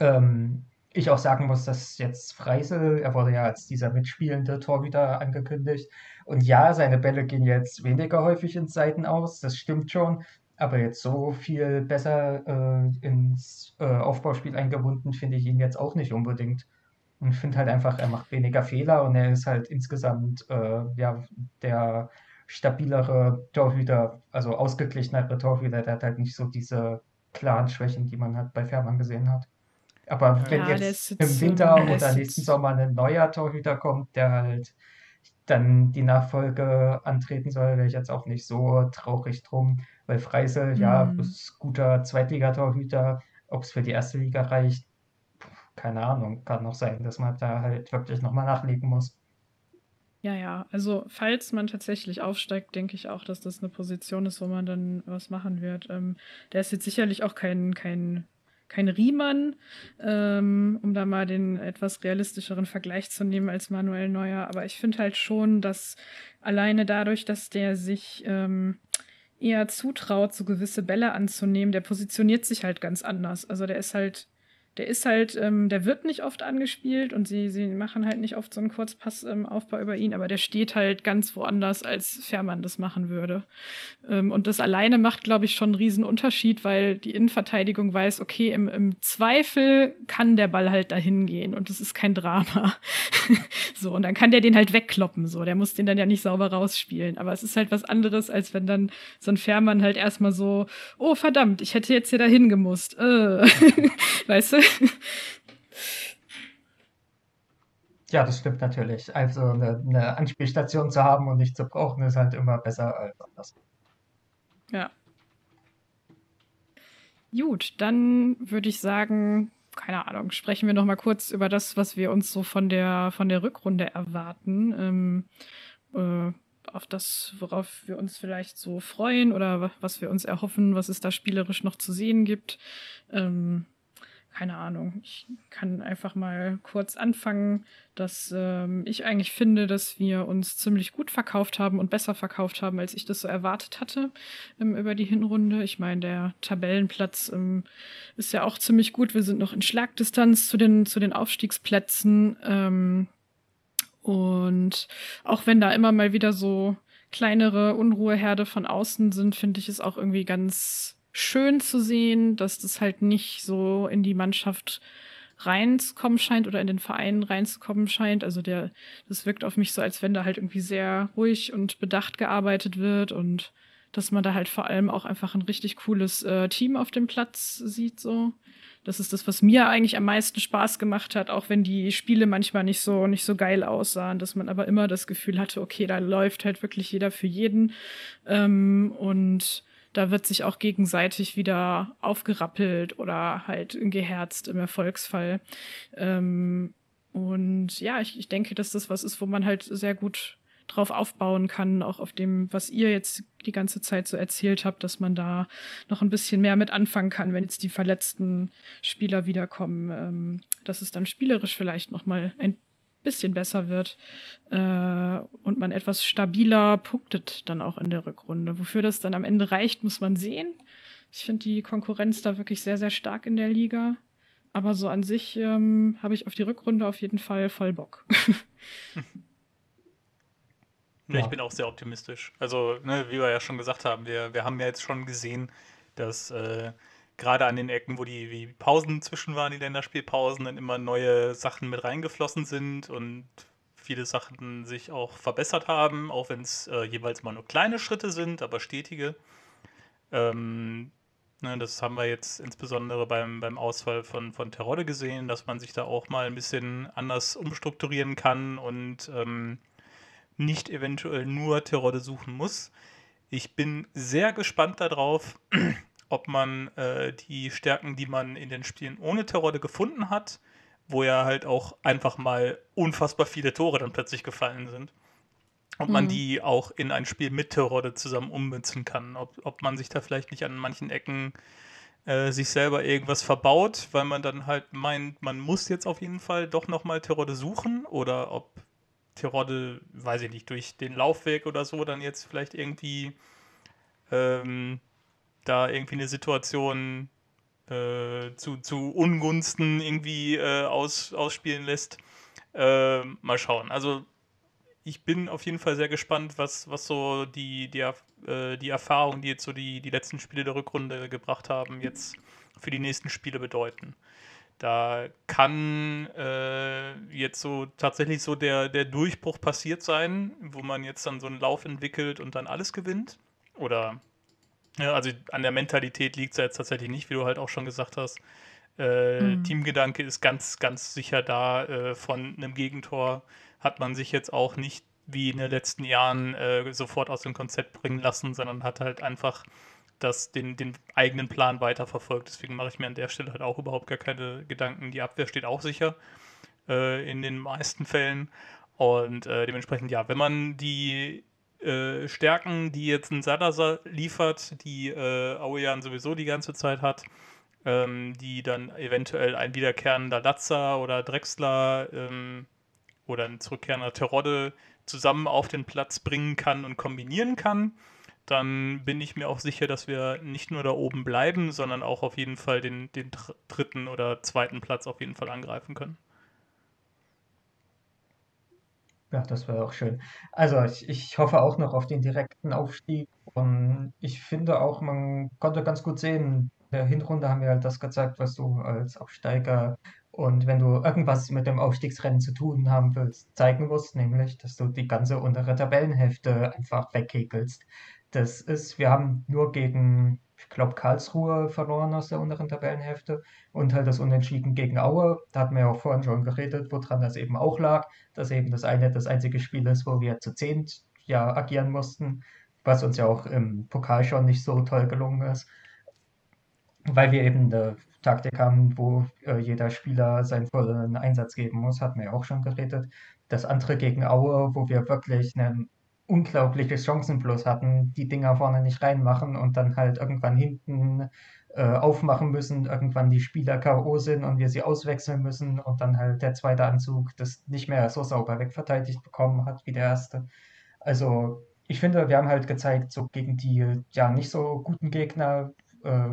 ähm, ich auch sagen muss, dass jetzt Freisel, er wurde ja als dieser mitspielende Torhüter angekündigt. Und ja, seine Bälle gehen jetzt weniger häufig ins Seiten aus, das stimmt schon. Aber jetzt so viel besser äh, ins äh, Aufbauspiel eingebunden finde ich ihn jetzt auch nicht unbedingt. Und ich finde halt einfach, er macht weniger Fehler und er ist halt insgesamt äh, ja, der stabilere Torhüter, also ausgeglichenere Torhüter. Der hat halt nicht so diese klaren Schwächen, die man halt bei Fährmann gesehen hat. Aber wenn ja, jetzt im Winter oder nächsten Sommer ein neuer Torhüter kommt, der halt dann die Nachfolge antreten soll, wäre ich jetzt auch nicht so traurig drum, weil Freisel, mhm. ja, ist guter Zweitligatorhüter, ob es für die erste Liga reicht, keine Ahnung, kann noch sein, dass man da halt wirklich nochmal nachlegen muss. Ja, ja, also falls man tatsächlich aufsteigt, denke ich auch, dass das eine Position ist, wo man dann was machen wird. Ähm, der ist jetzt sicherlich auch kein, kein kein Riemann, ähm, um da mal den etwas realistischeren Vergleich zu nehmen als Manuel Neuer. Aber ich finde halt schon, dass alleine dadurch, dass der sich ähm, eher zutraut, so gewisse Bälle anzunehmen, der positioniert sich halt ganz anders. Also der ist halt der ist halt, ähm, der wird nicht oft angespielt und sie, sie machen halt nicht oft so einen Kurzpassaufbau ähm, über ihn, aber der steht halt ganz woanders, als Fährmann das machen würde. Ähm, und das alleine macht, glaube ich, schon einen riesen Unterschied, weil die Innenverteidigung weiß, okay, im, im Zweifel kann der Ball halt dahin gehen und das ist kein Drama. [laughs] so, und dann kann der den halt wegkloppen, so. Der muss den dann ja nicht sauber rausspielen. Aber es ist halt was anderes, als wenn dann so ein Fährmann halt erstmal so, oh verdammt, ich hätte jetzt hier dahin gemusst. Äh. [laughs] weißt du? [laughs] Ja, das stimmt natürlich. Also eine, eine, Anspielstation zu haben und nicht zu brauchen, ist halt immer besser als anders. Ja. Gut, dann würde ich sagen, keine Ahnung, sprechen wir noch mal kurz über das, was wir uns so von der, von der Rückrunde erwarten. Ähm, äh, auf das, worauf wir uns vielleicht so freuen oder was wir uns erhoffen, was es da spielerisch noch zu sehen gibt. Ähm, keine Ahnung, ich kann einfach mal kurz anfangen, dass ähm, ich eigentlich finde, dass wir uns ziemlich gut verkauft haben und besser verkauft haben, als ich das so erwartet hatte ähm, über die Hinrunde. Ich meine, der Tabellenplatz ähm, ist ja auch ziemlich gut. Wir sind noch in Schlagdistanz zu den, zu den Aufstiegsplätzen. Ähm, und auch wenn da immer mal wieder so kleinere Unruheherde von außen sind, finde ich es auch irgendwie ganz schön zu sehen, dass das halt nicht so in die Mannschaft reinzukommen scheint oder in den Verein reinzukommen scheint. Also der, das wirkt auf mich so, als wenn da halt irgendwie sehr ruhig und bedacht gearbeitet wird und dass man da halt vor allem auch einfach ein richtig cooles äh, Team auf dem Platz sieht, so. Das ist das, was mir eigentlich am meisten Spaß gemacht hat, auch wenn die Spiele manchmal nicht so, nicht so geil aussahen, dass man aber immer das Gefühl hatte, okay, da läuft halt wirklich jeder für jeden. Ähm, und da wird sich auch gegenseitig wieder aufgerappelt oder halt geherzt im Erfolgsfall. Ähm, und ja, ich, ich denke, dass das was ist, wo man halt sehr gut drauf aufbauen kann, auch auf dem, was ihr jetzt die ganze Zeit so erzählt habt, dass man da noch ein bisschen mehr mit anfangen kann, wenn jetzt die verletzten Spieler wiederkommen, ähm, dass es dann spielerisch vielleicht noch mal ein bisschen besser wird äh, und man etwas stabiler punktet dann auch in der Rückrunde. Wofür das dann am Ende reicht, muss man sehen. Ich finde die Konkurrenz da wirklich sehr, sehr stark in der Liga. Aber so an sich ähm, habe ich auf die Rückrunde auf jeden Fall voll Bock. [laughs] ja, ich bin auch sehr optimistisch. Also, ne, wie wir ja schon gesagt haben, wir, wir haben ja jetzt schon gesehen, dass äh, gerade an den Ecken, wo die Pausen zwischen waren, die Länderspielpausen, dann immer neue Sachen mit reingeflossen sind und viele Sachen sich auch verbessert haben, auch wenn es äh, jeweils mal nur kleine Schritte sind, aber stetige. Ähm, ne, das haben wir jetzt insbesondere beim, beim Ausfall von, von Terodde gesehen, dass man sich da auch mal ein bisschen anders umstrukturieren kann und ähm, nicht eventuell nur Terodde suchen muss. Ich bin sehr gespannt darauf, ob man äh, die Stärken, die man in den Spielen ohne Terodde gefunden hat, wo ja halt auch einfach mal unfassbar viele Tore dann plötzlich gefallen sind, ob man mhm. die auch in ein Spiel mit Terodde zusammen ummünzen kann. Ob, ob man sich da vielleicht nicht an manchen Ecken äh, sich selber irgendwas verbaut, weil man dann halt meint, man muss jetzt auf jeden Fall doch nochmal Terodde suchen oder ob Terodde, weiß ich nicht, durch den Laufweg oder so dann jetzt vielleicht irgendwie ähm, da irgendwie eine Situation äh, zu, zu Ungunsten irgendwie äh, aus, ausspielen lässt. Äh, mal schauen. Also ich bin auf jeden Fall sehr gespannt, was, was so die, die, äh, die Erfahrungen, die jetzt so die, die letzten Spiele der Rückrunde gebracht haben, jetzt für die nächsten Spiele bedeuten. Da kann äh, jetzt so tatsächlich so der, der Durchbruch passiert sein, wo man jetzt dann so einen Lauf entwickelt und dann alles gewinnt. Oder ja, also an der Mentalität liegt es ja jetzt tatsächlich nicht, wie du halt auch schon gesagt hast. Äh, mhm. Teamgedanke ist ganz, ganz sicher da. Äh, von einem Gegentor hat man sich jetzt auch nicht wie in den letzten Jahren äh, sofort aus dem Konzept bringen lassen, sondern hat halt einfach das, den, den eigenen Plan weiterverfolgt. Deswegen mache ich mir an der Stelle halt auch überhaupt gar keine Gedanken. Die Abwehr steht auch sicher äh, in den meisten Fällen. Und äh, dementsprechend, ja, wenn man die äh, Stärken, die jetzt ein Salazar liefert, die äh, Aoyan sowieso die ganze Zeit hat, ähm, die dann eventuell ein wiederkehrender Latza oder Drexler ähm, oder ein zurückkehrender Terodde zusammen auf den Platz bringen kann und kombinieren kann, dann bin ich mir auch sicher, dass wir nicht nur da oben bleiben, sondern auch auf jeden Fall den, den dritten oder zweiten Platz auf jeden Fall angreifen können. Ja, das wäre auch schön. Also ich, ich hoffe auch noch auf den direkten Aufstieg und ich finde auch, man konnte ganz gut sehen, in der Hinrunde haben wir halt das gezeigt, was du als Aufsteiger und wenn du irgendwas mit dem Aufstiegsrennen zu tun haben willst, zeigen musst, nämlich, dass du die ganze untere Tabellenhälfte einfach wegkegelst. Das ist, wir haben nur gegen ich glaube, Karlsruhe verloren aus der unteren Tabellenhälfte und halt das Unentschieden gegen Aue. Da hatten wir ja auch vorhin schon geredet, woran das eben auch lag, dass eben das eine das einzige Spiel ist, wo wir zu zehnt ja agieren mussten, was uns ja auch im Pokal schon nicht so toll gelungen ist, weil wir eben eine Taktik haben, wo äh, jeder Spieler seinen vollen Einsatz geben muss, hatten wir ja auch schon geredet. Das andere gegen Aue, wo wir wirklich einen unglaubliches Chancenplus hatten, die Dinger vorne nicht reinmachen und dann halt irgendwann hinten äh, aufmachen müssen, irgendwann die Spieler K.O. sind und wir sie auswechseln müssen und dann halt der zweite Anzug das nicht mehr so sauber wegverteidigt bekommen hat wie der erste. Also ich finde, wir haben halt gezeigt, so gegen die ja nicht so guten Gegner äh,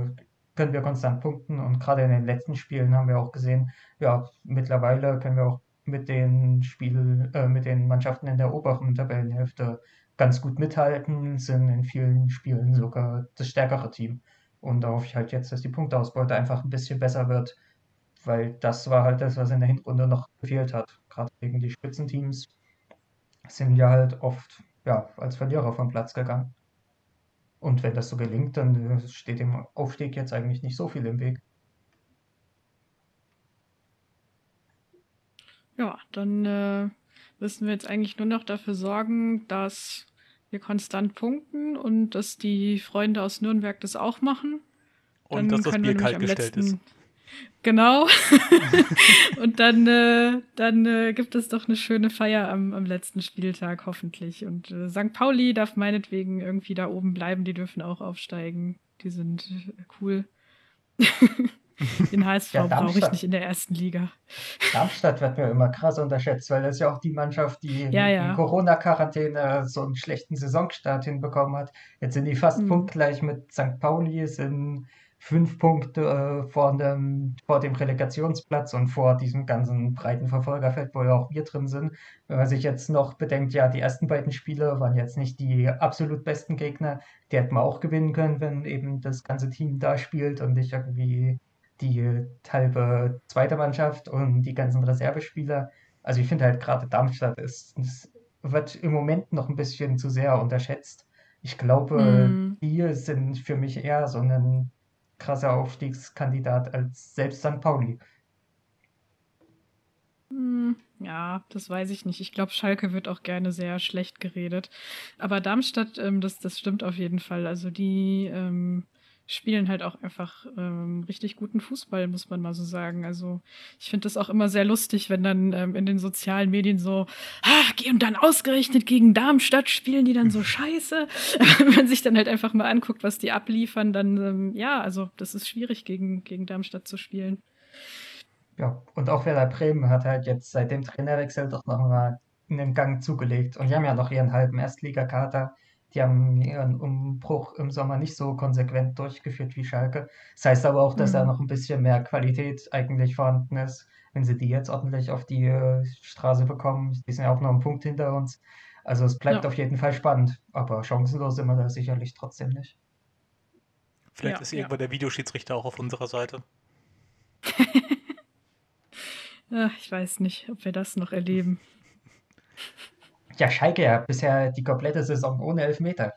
können wir konstant punkten und gerade in den letzten Spielen haben wir auch gesehen, ja, mittlerweile können wir auch mit den Spiel, äh, mit den Mannschaften in der oberen Tabellenhälfte ganz gut mithalten, sind in vielen Spielen sogar das stärkere Team. Und da hoffe ich halt jetzt, dass die Punktausbeute einfach ein bisschen besser wird, weil das war halt das, was in der Hinrunde noch gefehlt hat. Gerade gegen die Spitzenteams sind ja halt oft ja, als Verlierer vom Platz gegangen. Und wenn das so gelingt, dann steht dem Aufstieg jetzt eigentlich nicht so viel im Weg. Ja, dann äh, müssen wir jetzt eigentlich nur noch dafür sorgen, dass wir konstant punkten und dass die Freunde aus Nürnberg das auch machen. Und dann dass das Bier kalt gestellt letzten... ist. Genau. [laughs] und dann, äh, dann äh, gibt es doch eine schöne Feier am, am letzten Spieltag, hoffentlich. Und äh, St. Pauli darf meinetwegen irgendwie da oben bleiben, die dürfen auch aufsteigen. Die sind äh, cool. [laughs] [laughs] Den HSV ja, brauche ich nicht in der ersten Liga. Darmstadt wird mir immer krass unterschätzt, weil das ist ja auch die Mannschaft, die ja, in, ja. in Corona-Quarantäne so einen schlechten Saisonstart hinbekommen hat. Jetzt sind die fast mhm. punktgleich mit St. Pauli, sind fünf Punkte äh, vor, dem, vor dem Relegationsplatz und vor diesem ganzen breiten Verfolgerfeld, wo ja auch wir drin sind. Wenn man sich jetzt noch bedenkt, ja, die ersten beiden Spiele waren jetzt nicht die absolut besten Gegner. Die hätten wir auch gewinnen können, wenn eben das ganze Team da spielt und nicht irgendwie die halbe zweite Mannschaft und die ganzen Reservespieler. Also ich finde halt gerade Darmstadt ist, ist, wird im Moment noch ein bisschen zu sehr unterschätzt. Ich glaube, mm. die sind für mich eher so ein krasser Aufstiegskandidat als selbst St. Pauli. Hm, ja, das weiß ich nicht. Ich glaube, Schalke wird auch gerne sehr schlecht geredet. Aber Darmstadt, ähm, das, das stimmt auf jeden Fall. Also die ähm, spielen halt auch einfach ähm, richtig guten Fußball, muss man mal so sagen. Also ich finde das auch immer sehr lustig, wenn dann ähm, in den sozialen Medien so, ach, und dann ausgerechnet gegen Darmstadt spielen die dann so [laughs] scheiße. [laughs] wenn man sich dann halt einfach mal anguckt, was die abliefern, dann ähm, ja, also das ist schwierig gegen, gegen Darmstadt zu spielen. Ja, und auch Werder Bremen hat halt jetzt seit dem Trainerwechsel doch nochmal einen Gang zugelegt. Und die haben ja noch ihren halben Erstligakater. Die haben ihren Umbruch im Sommer nicht so konsequent durchgeführt wie Schalke. Das heißt aber auch, dass mhm. da noch ein bisschen mehr Qualität eigentlich vorhanden ist, wenn sie die jetzt ordentlich auf die äh, Straße bekommen. Die sind ja auch noch einen Punkt hinter uns. Also es bleibt ja. auf jeden Fall spannend, aber chancenlos sind wir da sicherlich trotzdem nicht. Vielleicht ja, ist irgendwann ja. der Videoschiedsrichter auch auf unserer Seite. Ach, [laughs] ich weiß nicht, ob wir das noch erleben. [laughs] Ja, Schalke ja bisher die komplette Saison ohne Elfmeter.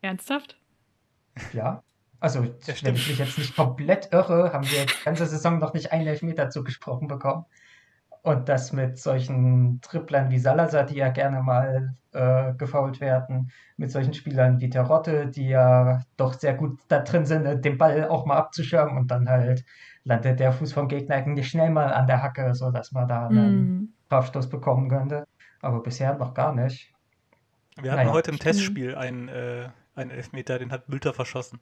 Ernsthaft? Ja. Also, wenn ich mich jetzt nicht komplett irre, haben wir die ganze Saison noch nicht einen Elfmeter zugesprochen bekommen. Und das mit solchen Triplern wie Salazar, die ja gerne mal äh, gefault werden, mit solchen Spielern wie Terotte, die ja doch sehr gut da drin sind, den Ball auch mal abzuschirmen und dann halt landet der Fuß vom Gegner eigentlich schnell mal an der Hacke, sodass man da einen mm. Strafstoß bekommen könnte. Aber bisher noch gar nicht. Wir hatten naja. heute im Testspiel einen, äh, einen Elfmeter, den hat Mülter verschossen.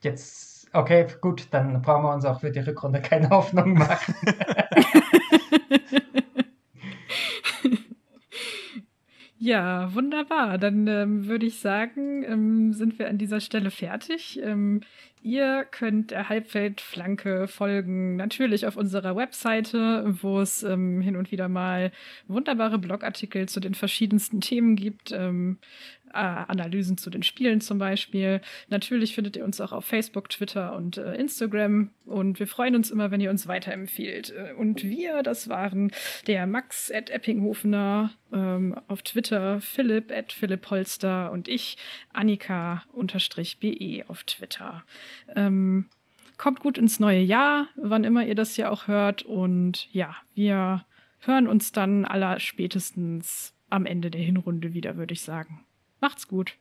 Jetzt, okay, gut, dann brauchen wir uns auch für die Rückrunde keine [laughs] Hoffnung machen. [laughs] Ja, wunderbar. Dann ähm, würde ich sagen, ähm, sind wir an dieser Stelle fertig. Ähm, ihr könnt der Halbfeldflanke folgen, natürlich auf unserer Webseite, wo es ähm, hin und wieder mal wunderbare Blogartikel zu den verschiedensten Themen gibt. Äh, Analysen zu den Spielen zum Beispiel. Natürlich findet ihr uns auch auf Facebook, Twitter und äh, Instagram. Und wir freuen uns immer, wenn ihr uns weiterempfiehlt. Äh, und wir, das waren der Max at Eppinghofener ähm, auf Twitter, Philipp at Philipp Holster und ich, Annika unterstrich BE auf Twitter. Ähm, kommt gut ins neue Jahr, wann immer ihr das ja auch hört. Und ja, wir hören uns dann aller spätestens am Ende der Hinrunde wieder, würde ich sagen. Macht's gut.